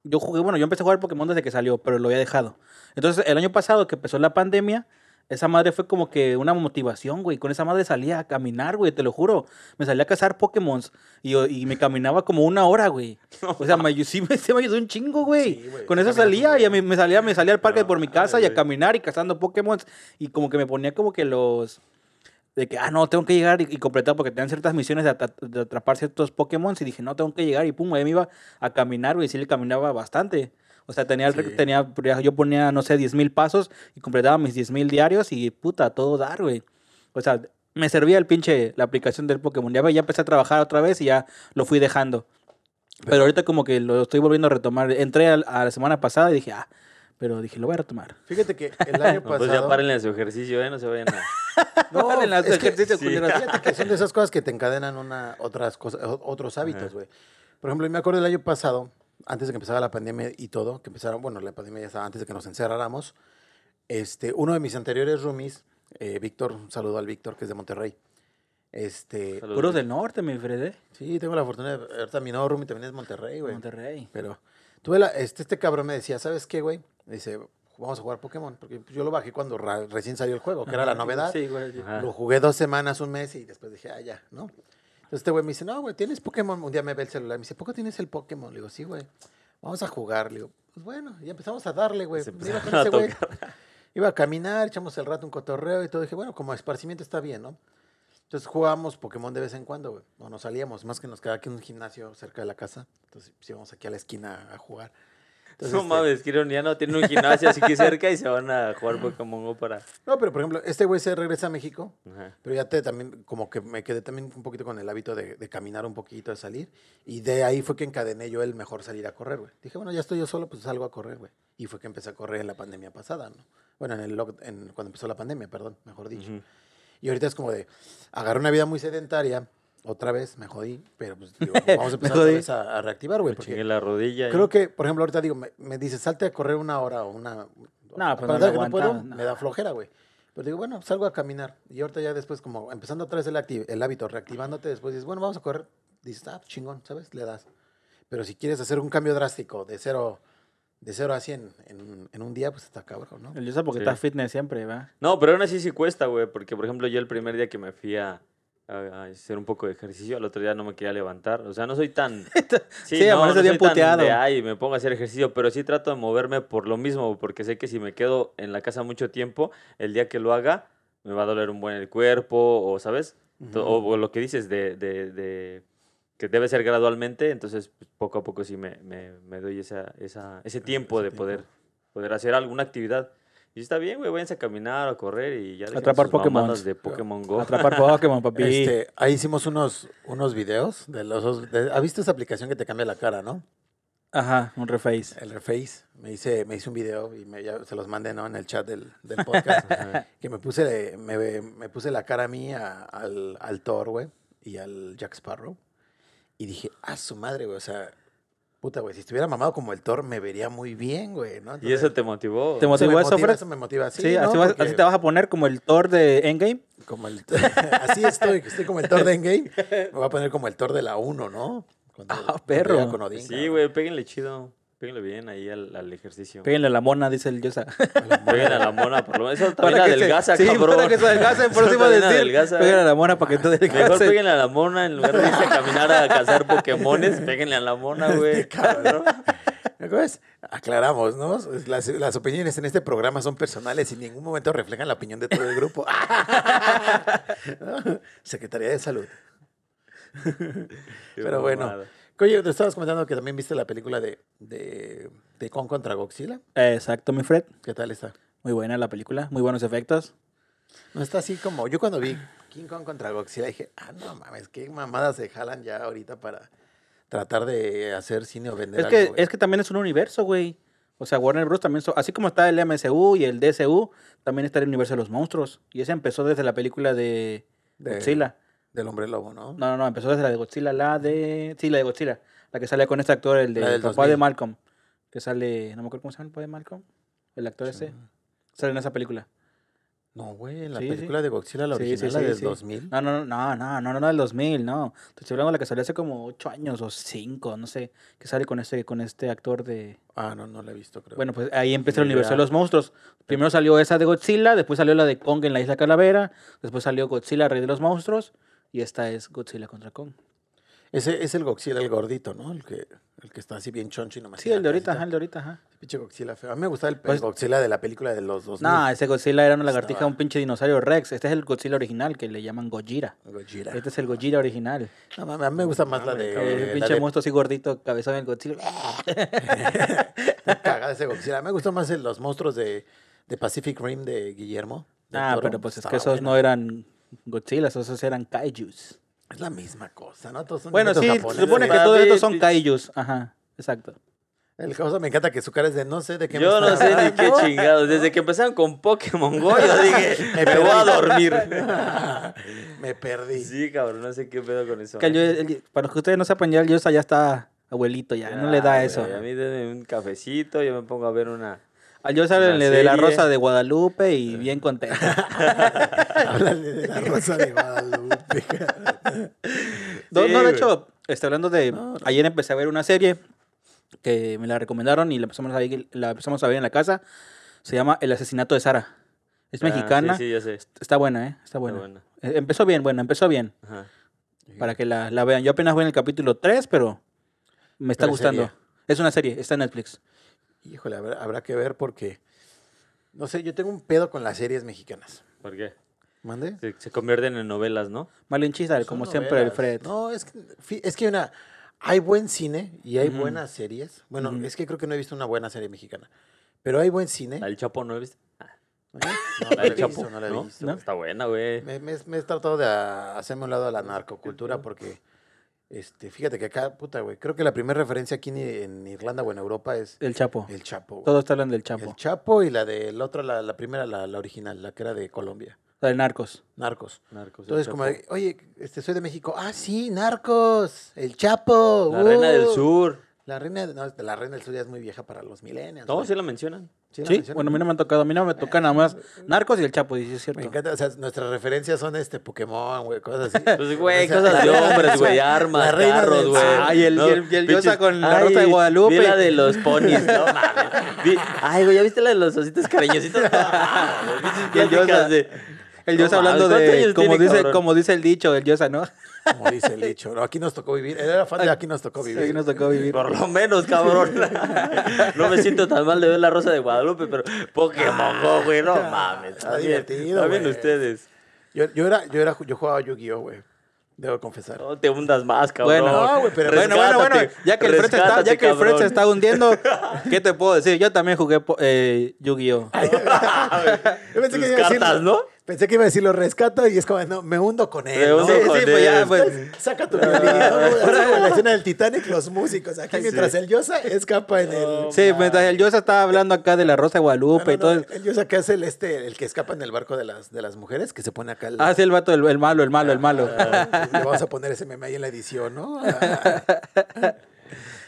yo jugué, bueno, yo empecé a jugar Pokémon desde que salió, pero lo había dejado. Entonces, el año pasado que empezó la pandemia, esa madre fue como que una motivación, güey. Con esa madre salía a caminar, güey, te lo juro. Me salía a cazar Pokémon y, y me caminaba como una hora, güey. O sea, me, sí, me, sí me ayudó un chingo, güey. Sí, güey, Con eso salía y a mí buen. me salía, me salía al parque No, por mi casa y a caminar y cazando Pokémon y como que me ponía como que los de que, ah, no, tengo que llegar y, y completar porque tenían ciertas misiones de atrapar ciertos Pokémon y dije, no, tengo que llegar y pum, ahí me iba a caminar, güey, y sí le caminaba bastante. O sea, tenía, el Sí. tenía yo ponía, no sé, 10 mil pasos y completaba mis 10 mil diarios y puta, a todo dar, güey. O sea, me servía el pinche, la aplicación del Pokémon. Ya, ya empecé a trabajar otra vez y ya lo fui dejando. Pero ahorita como que lo estoy volviendo a retomar. Entré al- a, la semana pasada y dije, ah, pero dije, lo voy a retomar. Fíjate que el año No, pasado. pues ya párenle su ejercicio, ¿eh? No se vayan a... No, En las es que- ejercicios sí. Fíjate que son de esas cosas que te encadenan una, otras cosas, otros hábitos, güey. Por ejemplo, yo me acuerdo del año pasado, antes de que empezara la pandemia y todo, que empezaron, bueno, la pandemia ya estaba antes de que nos encerráramos, este, uno de mis anteriores roomies, eh, Víctor, un saludo al Víctor, que es de Monterrey. Este, Saludos. Puros del norte, mi Fred, ¿eh? sí, tengo la fortuna de, ahorita mi nuevo roomie también es Monterrey, güey. Monterrey. Pero tuve la, este, este cabrón me decía, ¿sabes qué, güey? Dice, vamos a jugar Pokémon, porque pues, yo lo bajé cuando recién salió el juego, que era la novedad. Sí, güey. Ajá. Lo jugué dos semanas, un mes y después dije, ah, ya, ¿no? Entonces este güey me dice, no, güey, ¿tienes Pokémon? Un día me ve el celular y me dice, ¿poco tienes el Pokémon? Le digo, sí, güey, vamos a jugar. Le digo, pues bueno, y empezamos a darle, güey. Se Iba con ese güey. Iba a caminar, echamos el rato un cotorreo y todo. Dije, bueno, como esparcimiento está bien, ¿no? Entonces jugábamos Pokémon de vez en cuando, güey. No nos salíamos, más que nos quedaba aquí un gimnasio cerca de la casa. Entonces pues, íbamos aquí a la esquina a jugar. Entonces, No este, mames, quiero ya no tienen un gimnasio así que cerca y se van a jugar Pokémon Go para... No, pero por ejemplo, este güey se regresa a México Ajá. Pero ya te también, como que me quedé también un poquito con el hábito de, de caminar un poquito, de salir. Y de ahí fue que encadené yo el mejor salir a correr, güey. Dije, bueno, ya estoy yo solo, pues salgo a correr, güey. Y fue que empecé a correr en la pandemia pasada, ¿no? Bueno, en el en, cuando empezó la pandemia, perdón, mejor dicho. Ujú. Y ahorita es como de, agarré una vida muy sedentaria, otra vez, me jodí, pero pues digo, vamos a empezar otra vez a, a reactivar, güey. Me Porque la rodilla. y- creo que, por ejemplo, ahorita digo, me, me dice, salte a correr una hora o una... No, pues para no nada lo que no puedo, aguanta, me da flojera, güey. Pero digo, bueno, salgo a caminar. Y ahorita ya después, como empezando otra vez el, el hábito, reactivándote, después dices, bueno, vamos a correr. Dices, ah, chingón, ¿sabes? Le das. Pero si quieres hacer un cambio drástico de cero, de cero a 100 en, en un día, pues está cabrón, ¿no? El porque Sí. está fitness siempre, ¿va? No, pero aún así sí cuesta, güey, porque por ejemplo yo el primer día que me fui a, a- hacer un poco de ejercicio, al otro día no me quería levantar, o sea, no soy tan... Sí, amanece bien soy tan puteado. de, ay, me pongo a hacer ejercicio, pero sí trato de moverme por lo mismo, porque sé que si me quedo en la casa mucho tiempo, el día que lo haga, me va a doler un buen el cuerpo, o, ¿sabes? O, o lo que dices de, de- de que debe ser gradualmente, entonces pues, poco a poco sí me, me- me doy esa, esa, ese tiempo ese de tiempo. poder, poder hacer alguna actividad. Y está bien, güey, váyanse a caminar, a correr y ya. Atrapar mamadas de Pokémon Go. Atrapar Pokémon, papi. Este, ahí hicimos unos, unos videos de los... de- ¿Has visto esa aplicación que te cambia la cara, no? Ajá, un reface. el reface. Me hice, me hice un video y me, ya se los mandé ¿no? en el chat del, del podcast. que me puse, me, me puse la cara a mí, a- al, al Thor, güey, y al Jack Sparrow. Y dije, a su madre, güey, o sea, puta, güey, si estuviera mamado como el Thor, me vería muy bien, güey, ¿no? ¿Y eso te motivó? ¿Te motivó eso, motiva, Fred? Eso me motiva, sí, Sí, ¿no? así, vas- Porque así te vas a poner como el Thor de Endgame. como el, así estoy, estoy como el Thor de Endgame. Me voy a poner como el Thor de la 1, ¿no? Cuando- Ah, perro. iba con Odín, Sí, güey, péguenle chido. Péguenle bien ahí al, al ejercicio. Péguenle a la mona, dice el Yosa. Péguenle a la mona, por lo menos. Eso también Para que se- adelgaza, sí, cabrón. para que se adelgace, por eso iba a decir. adelgaza, Péguenle a la mona para que no Mejor adelgace. péguenle a la mona en lugar de irse a caminar a cazar Pokémones. Péguenle a la mona, güey. cabrón. ¿Me acuerdas? Aclaramos, ¿no? Las, las opiniones en este programa son personales y en ningún momento reflejan la opinión de todo el grupo. Secretaría de Salud. Qué Pero bueno. Oye, te estabas comentando que también viste la película de, de, de Kong contra Godzilla. Exacto, mi Fred. ¿Qué tal está? Muy buena la película, muy buenos efectos. No está así como. Yo cuando vi King Kong contra Godzilla dije, ah, no mames, qué mamadas se jalan ya ahorita para tratar de hacer cine o vender Es que, algo, es que también es un universo, güey. O sea, Warner Bros. también, so- así como está el MCU y el DCU, también está el universo de los monstruos. Y ese empezó desde la película de De- Godzilla. Del hombre lobo, ¿no? No, no, no, empezó desde la de Godzilla, la de... Sí, la de Godzilla. La que sale con este actor, el de del papá de 2000. Malcolm. Que sale... No me acuerdo cómo se llama el papá de Malcolm. El actor ese. Sale en esa película. No, güey, la Sí, película sí. de Godzilla, la Sí, original, sí, la sí, del sí. 2000. No, no, no, no, no, no, no, del 2000, no. Te estoy hablando de la que salió hace como 8 años o 5, no sé. Que sale con este, con este actor de... Ah, no, no la he visto, creo. Bueno, pues ahí empieza el Ni universo de los monstruos. Primero salió esa de Godzilla, después salió la de Kong en la Isla Calavera, después salió Godzilla, Rey de los Monstruos, y esta es Godzilla contra Kong. Ese es el Godzilla, el gordito, ¿no? El que, el que está así bien choncho y nomás. Sí, el de ahorita, ajá, el de ahorita, ajá. Pinche Godzilla feo. A mí me gustaba el, el Pues- Godzilla de la película de los 2000. No, ese Godzilla era una lagartija, Estaba- un pinche dinosaurio Rex. Este es el Godzilla original, que le llaman Gojira. Godzilla. Este es el Gojira original. No, mames, a mí me gusta más la de... el pinche de- monstruo así gordito, cabezón del Godzilla. Cagada ese Godzilla. Me gustó más el- los monstruos de, de Pacific Rim de Guillermo. del Ah, Toro. pero pues es que esos bueno. no eran Godzilla, esos eran Kaijus. Es la misma cosa, ¿no? Todos son Bueno, sí, inventos se japoneses. supone que todos estos son Kaijus. Ajá, exacto. El caso me encanta que su cara es de no sé de qué me Yo no está sé ni qué chingados. Desde que empezaron con Pokémon Go, yo dije, Me me voy a dormir. me perdí. Sí, cabrón, no sé qué pedo con eso. Que Yo- el- para que ustedes no sepan, ya el Yosa ya está abuelito, ya, no le da Ya, eso. A mí denme un cafecito, yo me pongo a ver una... Al Yosa Una le de la. Rosa de Guadalupe y bien contento. Háblale de la rosa de Guadalupe. No, Sí, no, de hecho, este, hablando de... No, no. Ayer empecé a ver una serie que me la recomendaron y la empezamos a ver, la empezamos a ver en la casa. Se llama El asesinato de Sara. Es Ah, mexicana. Sí, sí, ya sé. Está buena, ¿eh? Está Está buena. Eh, Empezó bien, bueno, empezó bien. Ajá. Para que la, la vean. Yo apenas voy en el capítulo 3, pero me está Pero gustando. serie. Es una serie, está en Netflix. Híjole, habrá, habrá que ver porque... No sé, yo tengo un pedo con las series mexicanas. ¿Por qué? ¿Mande? Se, se convierten en novelas, ¿no? Malinchista, Son como siempre, el. Fred. No, es que, es que hay una, hay buen cine y hay buenas series. Bueno, es que creo que no he visto una buena serie mexicana. Pero hay buen cine. La del Chapo, ¿no la viste? ¿Eh? No, La la he Chapo, visto, no la he ¿no? visto. ¿No? Está buena, güey. Me, me- me he tratado de hacerme a un lado de la narcocultura porque, este, fíjate que acá, puta, güey, creo que la primera referencia aquí en, en Irlanda o en Europa es El Chapo. el Chapo. güey. Todos te hablan del Chapo. El Chapo y la del otro, la, la primera, la, la original, la que era de Colombia, La del Narcos. Narcos. Narcos, Entonces, como, de, oye, este, soy de México. Ah, sí, Narcos, el Chapo. La Reina del uh". Sur. La reina, no, la reina del sur ya es muy vieja para los millennials. No, güey. sí la mencionan. Sí, bueno, a mí no me han tocado. A mí no me toca nada más Narcos y el Chapo, dice es cierto. Me encanta, o sea, nuestras referencias son este Pokémon, güey, cosas así. Pues, güey, O sea, cosas de hombres, güey, armas, carros, güey. Ay, el- y el- y el Yosa con la Rosa de Guadalupe. Vi la de los ponis, no mames. Vi- Ay, güey, ¿ya viste la de los ositos cariñositos? No, mames, pinches Y el pláticas Yosa- de- El Yosa hablando ¿cuántos de, como tiene, dice, cabrón? como dice el dicho, el Yosa, ¿no? Como dice el dicho, ¿no? Aquí nos tocó vivir. Él era fan de Aquí nos tocó vivir. Aquí nos tocó vivir. Por lo menos, cabrón. No me siento tan mal de ver la Rosa de Guadalupe, pero Pokémon Go, güey, no mames. Está Está divertido, güey. ustedes. Yo, yo era, yo era, yo jugaba Yu-Gi-Oh, güey. Debo confesar. No te hundas más, cabrón. Bueno, No, güey, pero bueno, bueno, bueno, ya que el Fred se está, ya que el Fred se está hundiendo, ¿qué te puedo decir? Yo también jugué eh, Yu-Gi-Oh! Yo pensé Tus que iba a decir- cartas, ¿no? Pensé que iba a decir lo rescato y es como, no, me hundo con él. Me ¿no? hundo Sí, con sí, pues ya, pues. Saca tu violín, la escena del Titanic, los músicos. Aquí Sí. mientras el Yosa escapa en el... Sí, mientras el Yosa estaba hablando acá de la Rosa de Guadalupe no, y todo. no, el Yosa que hace el, este, el que escapa en el barco de las, de las mujeres, que se pone acá el... Ah, sí, el vato, el, el malo, el malo, el malo. Ah, Le vamos a poner ese meme ahí en la edición, ¿no? Ah,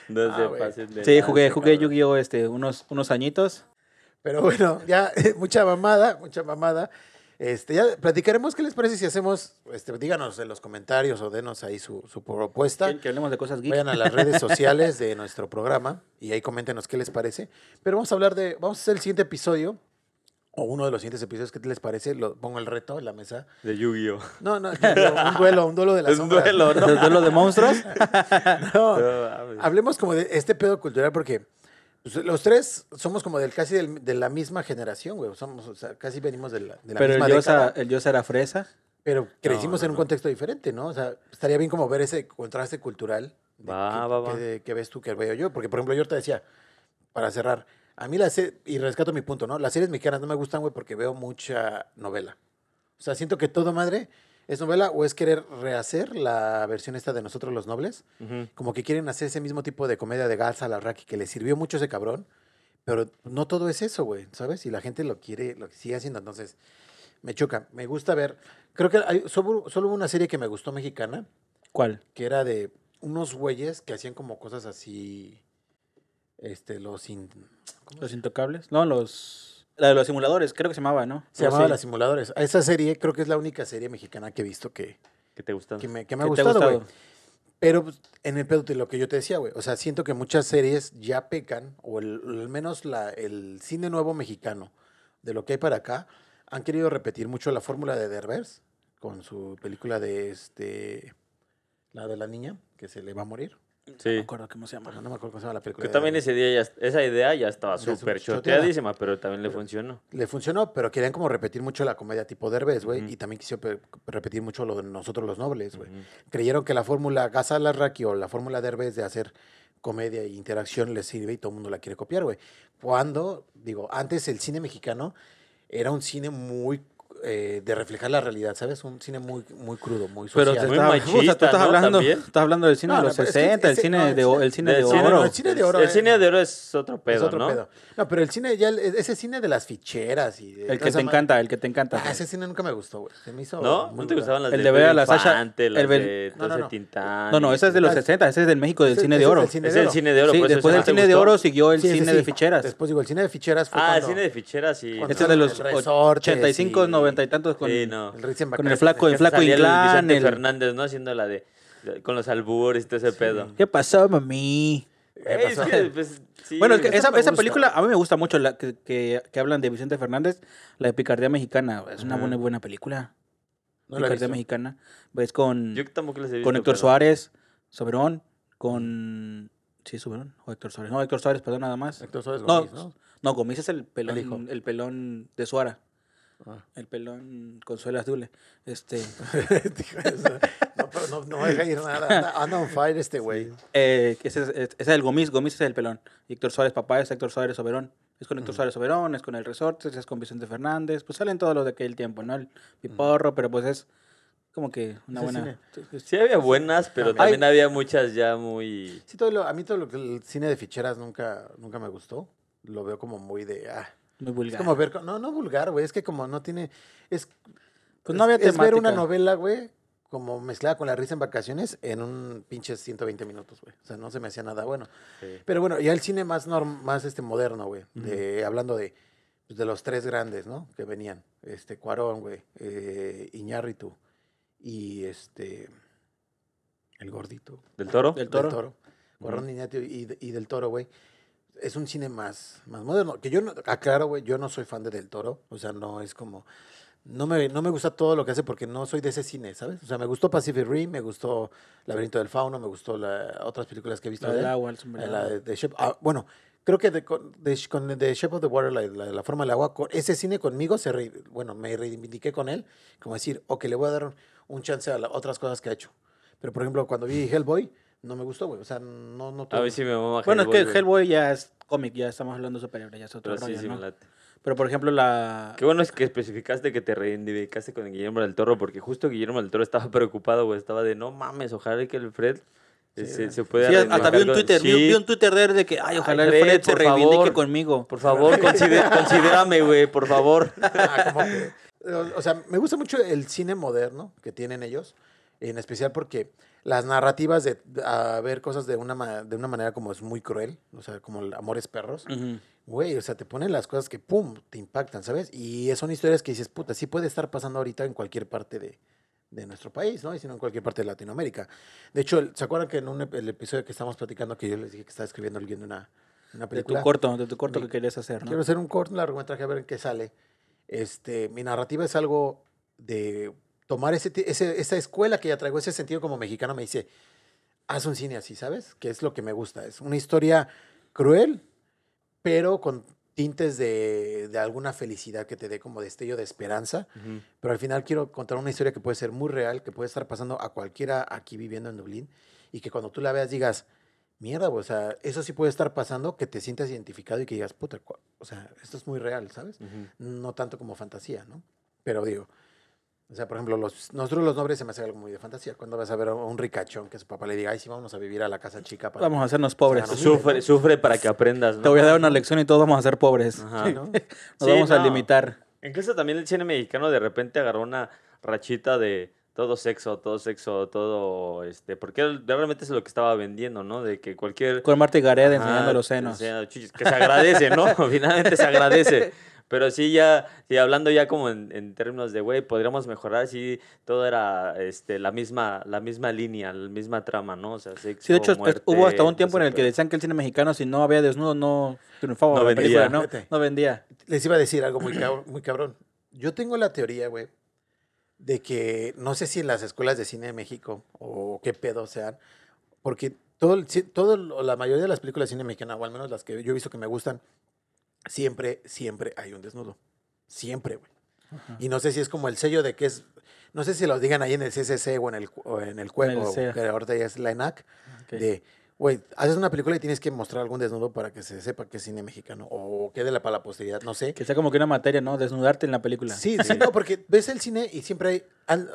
No Ah, se pasen de Sí, jugué, jugué. Yu-Gi-Oh! Este, unos, unos añitos. Pero bueno, ya mucha mamada, mucha mamada. Este, ya platicaremos qué les parece si hacemos, este, díganos en los comentarios o denos ahí su, su propuesta. Que, que hablemos de cosas geek. Vayan a las redes sociales de nuestro programa y ahí coméntenos qué les parece. Pero vamos a hablar de, vamos a hacer el siguiente episodio o uno de los siguientes episodios, ¿qué les parece? Lo pongo el reto en la mesa. De Yu-Gi-Oh! No, no, un duelo, un duelo de las Es un sombras. duelo, ¿no? ¿De duelo de monstruos? No, No, hablemos como de este pedo cultural porque los tres somos como del casi del- de la misma generación, güey. Somos, o sea, casi venimos de la, de la Pero misma el Yosa, década. el Yosa era fresa. Pero crecimos no, en un no. contexto diferente, ¿no? O sea, estaría bien como ver ese contraste cultural. de Va, que, va, va. que- que ves tú, que veo yo. Porque, por ejemplo, yo te decía, para cerrar, a mí las y rescato mi punto, ¿no? Las series mexicanas no me gustan, güey, porque veo mucha novela. O sea, siento que todo madre es novela o es querer rehacer la versión esta de Nosotros los Nobles. Como que quieren hacer ese mismo tipo de comedia de Garza Larraqui que le sirvió mucho ese cabrón. Pero no todo es eso, güey, ¿sabes? Y la gente lo quiere, lo sigue haciendo. Entonces, me choca. Me gusta ver. Creo que hay, solo, solo hubo una serie que me gustó mexicana, ¿Cuál? que era de unos güeyes que hacían como cosas así. Este, los. in- ¿cómo ¿Los intocables? No, los... La de los simuladores, creo que se llamaba, ¿no? se llamaba así. Las Simuladores. A esa serie creo que es la única serie mexicana que he visto que, ¿Qué te gustan? que me, que me ha ¿Qué te ha gustado, güey. Pero pues, en el pedo de lo que yo te decía, güey. O sea, siento que muchas series ya pecan, o el- al menos la, el cine nuevo mexicano, de lo que hay para acá, han querido repetir mucho la fórmula de Derbez con su película de este. La de la niña, que se le va a morir. No me Sí. acuerdo cómo se llama. No, no me acuerdo cómo se llama la película. Que también ese día ya, esa idea ya estaba súper choteadísima, pero también le funcionó. Le funcionó, pero querían como repetir mucho la comedia tipo Derbez, güey. Y también quisieron pe- repetir mucho lo de nosotros los nobles, güey. Creyeron que la fórmula Gaza Larraqui o la fórmula Derbez de hacer comedia e interacción les sirve y todo el mundo la quiere copiar, güey. Cuando, digo, antes el cine mexicano era un cine muy de reflejar la realidad, ¿sabes? Un cine muy, muy crudo, muy social. Pero muy está, machista, o sea, tú estás, ¿no? hablando, estás hablando del cine de los no, 60, el, cine de, el cine de, oro. el cine de oro. El, es, cine de oro es otro pedo, es otro ¿no? Pedo. No, pero el cine, ya, ese cine de las ficheras y... De, el que te encanta, el que te encanta. Ah, ese cine nunca me gustó, güey. ¿No? ¿No te gustaban las el de ver a la Sasha? El de No, no, ese es de los 60, ese es del México del cine de oro. Es el cine de oro. después del cine de oro siguió el cine de ficheras. Después digo, el cine de ficheras fue Ah, el cine de ficheras y... Este es de los 85, 90 y tantos con, sí, no. el, Bacán, con el flaco, el flaco Inclán. El, Fernández, ¿no? Haciendo la de, con los albures, todo ese sí. pedo. ¿Qué pasó, mami? ¿Qué pasó? Es que, pues, sí, bueno, es que esa, esa película a mí me gusta mucho, la que, que, que, hablan de Vicente Fernández, la de Picardía Mexicana. Es una uh -huh. buena, buena película. No Picardía Mexicana. Ves con, Yo tampoco he visto, con Héctor pero... Suárez, Soberón, con... Sí, Soberón, o Héctor Suárez. No, Héctor Suárez, perdón, nada más. Héctor Suárez Gómez, ¿no? No, Gómez es el pelón, el, el pelón de Suara. Ah. El pelón Consuelo Azule. Este, Dijo eso. no, pero no, no deja ir nada. Anda, on fire este güey. eh, que ese, es, ese es el Gomis, Gomis es el pelón. Héctor Suárez, papá, es Héctor Suárez Soberón. Es con Héctor Suárez Soberón, es con el Resortes, es con Vicente Fernández. Pues salen todos los de aquel tiempo, ¿no? El Piporro, pero pues es como que una buena... Sí había buenas, pero también había muchas ya muy... Sí, todo lo- a mí todo lo que el cine de ficheras nunca, nunca me gustó. Lo veo como muy de... Ah. Muy Es vulgar. como ver... No, no vulgar, güey. Es que como no tiene... Es, Pues no había es, es ver una novela, güey, como mezclada con la risa en vacaciones en un pinche 120 minutos, güey. O sea, no se me hacía nada bueno. sí. Pero bueno, ya el cine más norm, más este moderno, güey. de- Hablando de, pues, de los tres grandes, ¿no? Que venían. Este, Cuarón, güey. Eh, Iñárritu. Y este... El gordito. ¿Del Toro? Del Toro. Cuarón, Iñárritu y, y Del Toro, güey. Es un cine más, más moderno. Que yo, no, aclaro, güey, yo no soy fan de Del Toro. O sea, no es como... No me, no me gusta todo lo que hace porque no soy de ese cine, ¿sabes? O sea, me gustó Pacific Rim, me gustó Laberinto del Fauno, me gustó la, otras películas que he visto La de del agua, el sombrero. La de, de Shape- ah, bueno, creo que de, de, con The Shape of the Water, la, la- la forma del agua, ese cine conmigo, se re- bueno, me reivindiqué con él, como decir, o que le voy a dar un chance a las otras cosas que ha hecho. Pero, por ejemplo, cuando vi Hellboy, no me gustó, güey. O sea, no, no A tuvo- mí sí me mama Bueno, es Hellboy, que güey. Hellboy ya es cómic, ya estamos hablando de superhéroes, ya es otro Pero sí, rollo, sí me ¿no? late. Pero por ejemplo, la. Qué bueno es que especificaste que te reivindicaste con Guillermo del Toro, porque justo Guillermo del Toro estaba preocupado, güey. Estaba de, no mames, ojalá que el Fred eh, se, se pueda Sí, hasta vi un con- Twitter, vi, Sí, vi un Twitter de él de que, ay, ojalá Ay, el Fred, se reivindique favor. conmigo. Por favor, consider- considérame, güey, por favor. Ah, que- o sea, me gusta mucho el cine moderno que tienen ellos, en especial porque las narrativas de a ver cosas de una, de una manera como es muy cruel, o sea, como el Amores Perros, güey, o sea, te ponen las cosas que, pum, te impactan, ¿sabes? Y son historias que dices, puta, sí puede estar pasando ahorita en cualquier parte de, de nuestro país, ¿no? Y si no en cualquier parte de Latinoamérica. De hecho, ¿se acuerdan que en un, el episodio que estamos platicando que yo les dije que estaba escribiendo alguien de una, una De tu película? corto, de tu corto Mi- que querías hacer, ¿no? Quiero hacer un corto, un largometraje, a ver en qué sale. Este, mi narrativa es algo de tomar ese, ese- esa escuela que ya traigo, ese sentido como mexicano, me dice, haz un cine así, ¿sabes? Que es lo que me gusta. Es una historia cruel, pero con tintes de, de alguna felicidad que te dé como destello de esperanza. Pero al final quiero contar una historia que puede ser muy real, que puede estar pasando a cualquiera aquí viviendo en Dublín y que cuando tú la veas digas, mierda, o sea, eso sí puede estar pasando, que te sientas identificado y que digas, puta, o sea, esto es muy real, ¿sabes? No tanto como fantasía, ¿no? Pero digo, o sea, por ejemplo, los, nosotros los nobles se me hace algo muy de fantasía. Cuando vas a ver a un ricachón que su papá le diga, ay, sí, vamos a vivir a la casa chica para... Vamos a hacernos pobres. Sufre, sufre para que aprendas, ¿no? Te voy a dar una lección y todos vamos a ser pobres. Ajá. Sí, ¿no? Nos Sí, vamos a limitar. Incluso también el cine mexicano de repente agarró una rachita de todo sexo, todo sexo, todo, este, porque realmente es lo que estaba vendiendo, ¿no? De que cualquier... Con Marta y Gareda Ajá, enseñando los senos. enseñando que se agradece, ¿no? Finalmente se agradece. Pero sí, ya, sí, hablando ya como en, en términos de, güey, podríamos mejorar si todo era este, la, misma, la misma línea, la misma trama, ¿no? O sea, sexo, Sí, de hecho, muerte, hubo hasta un tiempo en ese el que decían que el cine mexicano, si no había desnudo, no triunfaba No la película, vendía. ¿no? No vendía. Les iba a decir algo muy cabrón, muy cabrón. Yo tengo la teoría, güey, de que no sé si en las escuelas de cine de México o qué pedo sean, porque todo, todo la mayoría de las películas de cine mexicano, o al menos las que yo he visto que me gustan, siempre, siempre hay un desnudo. Siempre, güey. Y no sé si es como el sello de que es, no sé si lo digan ahí en el CCC o en el, o en el juego, que ahorita ya es la ENAC, Ok. de, güey, haces una película y tienes que mostrar algún desnudo para que se sepa que es cine mexicano o quede la para la posteridad, no sé. Que sea como que una materia, ¿no? Desnudarte en la película. Sí, sí, no, porque ves el cine y siempre hay. al-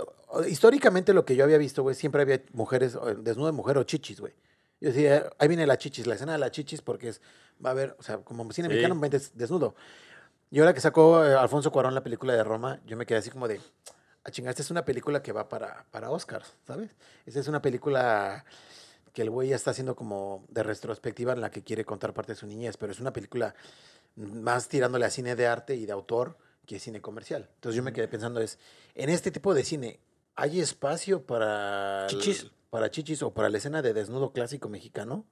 históricamente, lo que yo había visto, güey, siempre había mujeres, o desnudo de mujer o chichis, güey. Yo decía, ahí viene la chichis, la escena de la chichis, porque es, va a haber, o sea, como cine Sí. mexicano, desnudo. Y ahora que sacó eh, Alfonso Cuarón la película de Roma, yo me quedé así como de, a chingar, esta es una película que va para, para Oscars, ¿sabes? Esta es una película que el güey ya está haciendo como de retrospectiva en la que quiere contar parte de su niñez, pero es una película más tirándole a cine de arte y de autor que cine comercial. Entonces yo me quedé pensando es, en este tipo de cine, ¿hay espacio para Chichis. Para chichis o para la escena de desnudo clásico mexicano?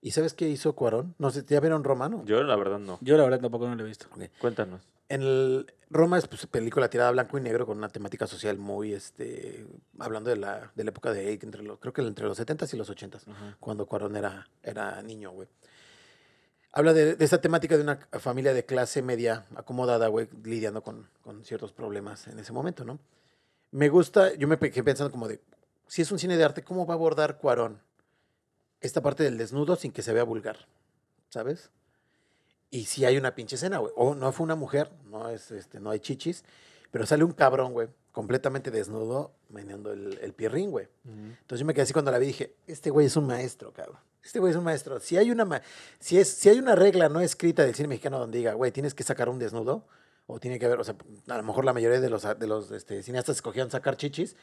¿Y sabes qué hizo Cuarón? No sé, ¿ya vieron Romano? Yo la verdad no. Yo la verdad tampoco no lo he visto. Cuéntanos. En el Roma es pues, película tirada a blanco y negro con una temática social muy, este, hablando de la, de la época de entre los, creo que entre los 70s y los 80s, cuando Cuarón era, era niño, güey. Habla de, de esta temática de una familia de clase media acomodada, güey, lidiando con, con ciertos problemas en ese momento, ¿no? Me gusta, yo me quedé pensando como de, si es un cine de arte, ¿cómo va a abordar Cuarón esta parte del desnudo sin que se vea vulgar? ¿Sabes? Y si hay una pinche escena, güey. O no fue una mujer, no es este, no hay chichis, pero sale un cabrón, güey, completamente desnudo, meneando el, el pierrín, güey. Entonces yo me quedé así cuando la vi dije, este güey es un maestro, cabrón. Este güey es un maestro. Si hay una ma- si es, si hay una regla no escrita del cine mexicano donde diga, güey, tienes que sacar un desnudo, o tiene que haber, o sea, a lo mejor la mayoría de los, de los este, cineastas escogían sacar chichis,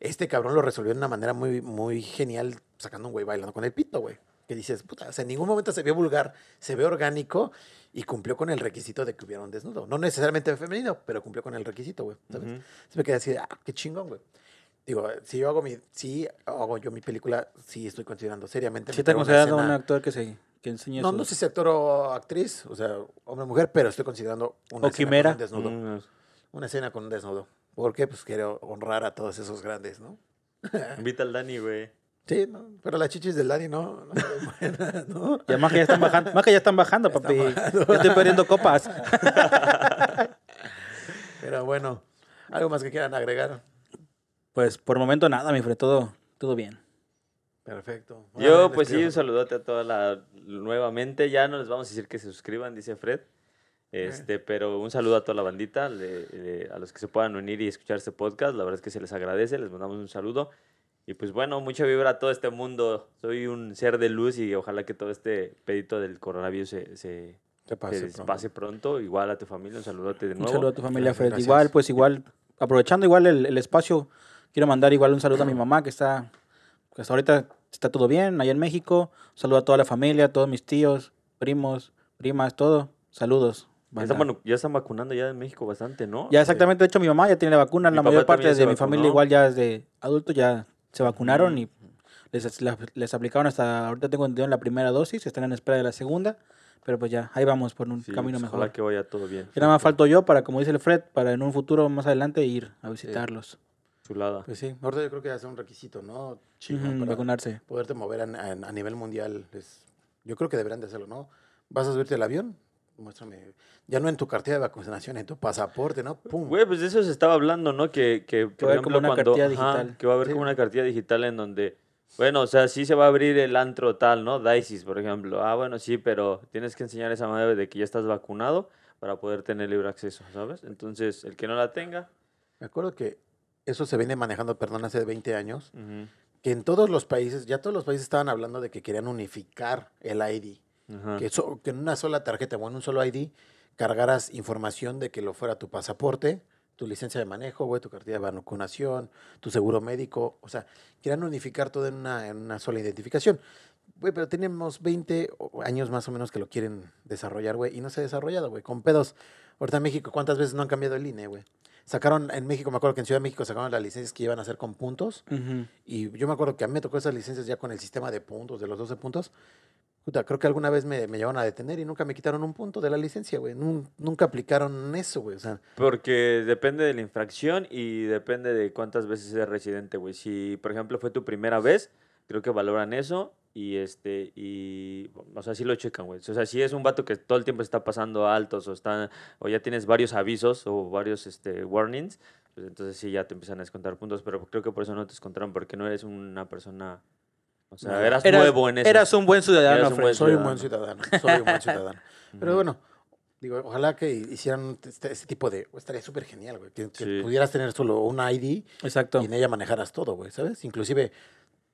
este cabrón lo resolvió de una manera muy, muy genial, sacando un güey bailando con el pito, güey. Que dices, puta, o sea, en ningún momento se ve vulgar, se ve orgánico y cumplió con el requisito de que hubiera un desnudo. No necesariamente femenino, pero cumplió con el requisito, güey. ¿sabes? Ujú. Entonces me quedé así, ah, qué chingón, güey. Digo, si yo hago mi, si hago yo mi película, sí estoy considerando seriamente. ¿Sí una considerado un actor que se que enseñe No, no sé si actor o actriz, o sea, hombre o mujer, pero estoy considerando una O escena quimera. con un desnudo. Mm, Una escena con un desnudo. ¿Por qué? Pues quiero honrar a todos esos grandes, ¿no? invita al Dani, güey. Sí, ¿no? Pero las chichis del Dani no, no son buenas, ¿no? Y además que ya están bajando, más que ya están bajando, papi. Yo estoy perdiendo copas. Pero bueno, algo más que quieran agregar. Pues por el momento nada, mi Fred, todo, todo bien. Perfecto. Yo, pues sí, un saludote a toda la. Nuevamente, ya no les vamos a decir que se suscriban, dice Fred. Este, pero un saludo a toda la bandita, le- le- a los que se puedan unir y escuchar este podcast. La verdad es que se les agradece, les mandamos un saludo. Y pues bueno, mucha vibra a todo este mundo. Soy un ser de luz y ojalá que todo este pedito del coronavirus se, se, pase se pronto. pase pronto. Igual a tu familia, un saludote de Un nuevo. saludo a tu familia, Fred. gracias. Igual, pues igual, aprovechando igual el, el espacio, quiero mandar igual un saludo a mi mamá que está, hasta ahorita está todo bien, allá en México. Saludo a toda la familia, a todos mis tíos, primos, primas, todo. Saludos. Ya están, vacu- ya están vacunando ya en México bastante, ¿no? Ya exactamente, de hecho mi mamá ya tiene la vacuna, Mi la mayor parte de mi familia igual ya es de adultos ya se vacunaron y les, les aplicaron hasta ahorita tengo entendido en la primera dosis, están en espera de la segunda, pero pues ya ahí vamos por un Sí, camino pues, mejor. Ojalá que vaya todo bien. Y nada más falto yo para, como dice el Fred, para en un futuro más adelante ir a visitarlos. Chulada. Pues sí, ahorita yo creo que ya es un requisito, ¿no? Chingón, Ujú, para vacunarse. poderte mover a, a- a nivel mundial. es- yo creo que deberían de hacerlo, ¿no? ¿Vas a subirte al avión? Muéstrame. Ya no en tu cartilla de vacunación, en tu pasaporte, ¿no? ¡Pum! Güey, pues de eso se estaba hablando, ¿no? Que, que por va a haber como una cuando. cartilla ajá, digital. que va a haber Sí. como una cartilla digital en donde. Bueno, o sea, sí se va a abrir el antro tal, ¿no? Dices, por ejemplo. Ah, bueno, sí, pero tienes que enseñar esa madre de que ya estás vacunado para poder tener libre acceso, ¿sabes? Entonces, el que no la tenga. Me acuerdo que eso se viene manejando, perdón, hace 20 años, que en todos los países, ya todos los países estaban hablando de que querían unificar el ID. Que, so- que en una sola tarjeta o en un solo ID cargaras información de que lo fuera tu pasaporte, tu licencia de manejo, güey, tu cartilla de vacunación, tu seguro médico. O sea, querían unificar todo en una, en una sola identificación. Güey, pero tenemos 20 o- años más o menos que lo quieren desarrollar, güey, y no se ha desarrollado, güey. Con pedos. Ahorita en México, ¿cuántas veces no han cambiado el INE, güey? Sacaron, en México, me acuerdo que en Ciudad de México sacaron las licencias que iban a hacer con puntos. Ujú. Y yo me acuerdo que a mí me tocó esas licencias ya con el sistema de puntos, de los 12 puntos. Puta, creo que alguna vez me, me llevaron a detener y nunca me quitaron un punto de la licencia, güey. Nun- nunca aplicaron eso, güey. O sea, Porque depende de la infracción y depende de cuántas veces eres residente, güey. Si, por ejemplo, fue tu primera vez, creo que valoran eso y este y o sea, sí lo checan, güey. O sea, si es un vato que todo el tiempo está pasando altos o está o ya tienes varios avisos o varios este warnings, pues entonces sí ya te empiezan a descontar puntos, pero creo que por eso no te descontaron porque no eres una persona o sea, eras, Eras- nuevo en eso. Eras un buen ciudadano, un buen soy un buen ciudadano. Soy un buen ciudadano. Pero bueno, digo, ojalá que hicieran este, este tipo de... Estaría súper genial, güey. Que, que Sí. pudieras tener solo una ID Exacto. y en ella manejaras todo, güey, ¿sabes? Inclusive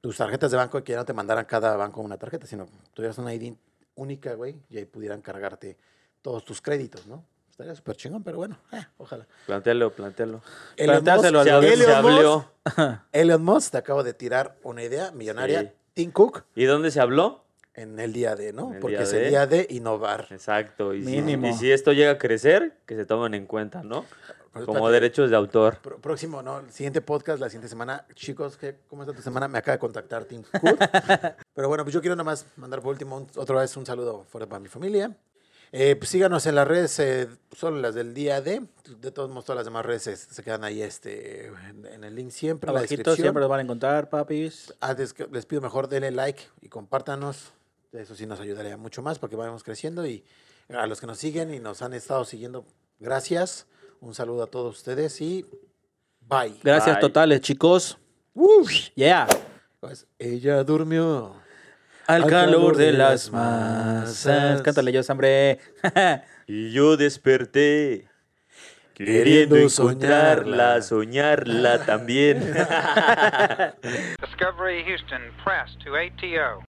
tus tarjetas de banco, que ya no te mandaran cada banco una tarjeta, sino tuvieras una ID única, güey, y ahí pudieran cargarte todos tus créditos, ¿no? Estaría súper chingón, pero bueno, eh, ojalá. Plantéalo, plantéalo. Elon Musk- al Se, habló- se Elon Musk- habló. Elon Musk te acabo de tirar una idea millonaria. Sí. Tim Cook ¿Y dónde se habló? en el día de, ¿no? Porque es el día de innovar. Exacto. Y si, Mínimo. y si esto llega a crecer, que se tomen en cuenta, ¿no? Como derechos de autor. pro- próximo, ¿no? El siguiente podcast, la siguiente semana. Chicos, ¿qué, ¿cómo está tu semana? Me acaba de contactar Tim Cook. Pero bueno, pues yo quiero nada más mandar por último un- otra vez un saludo fuerte para mi familia. Eh, pues síganos en las redes, eh, solo las del día de. De todos modos, todas las demás redes se, se quedan ahí este, en, en el link siempre, en la Abajito descripción. siempre lo van a encontrar, papis. Antes que les pido mejor denle like y compártanos. Eso sí nos ayudaría mucho más para que vayamos creciendo. Y a los que nos siguen y nos han estado siguiendo, gracias. Un saludo a todos ustedes y bye. Gracias Bye. totales, chicos. Yeah. Pues, ella durmió. Al calor de las masas. Cántale yo, hombre. Y yo desperté Queriendo queriendo soñarla. encontrarla, soñarla también. Discovery Houston, press to ATO.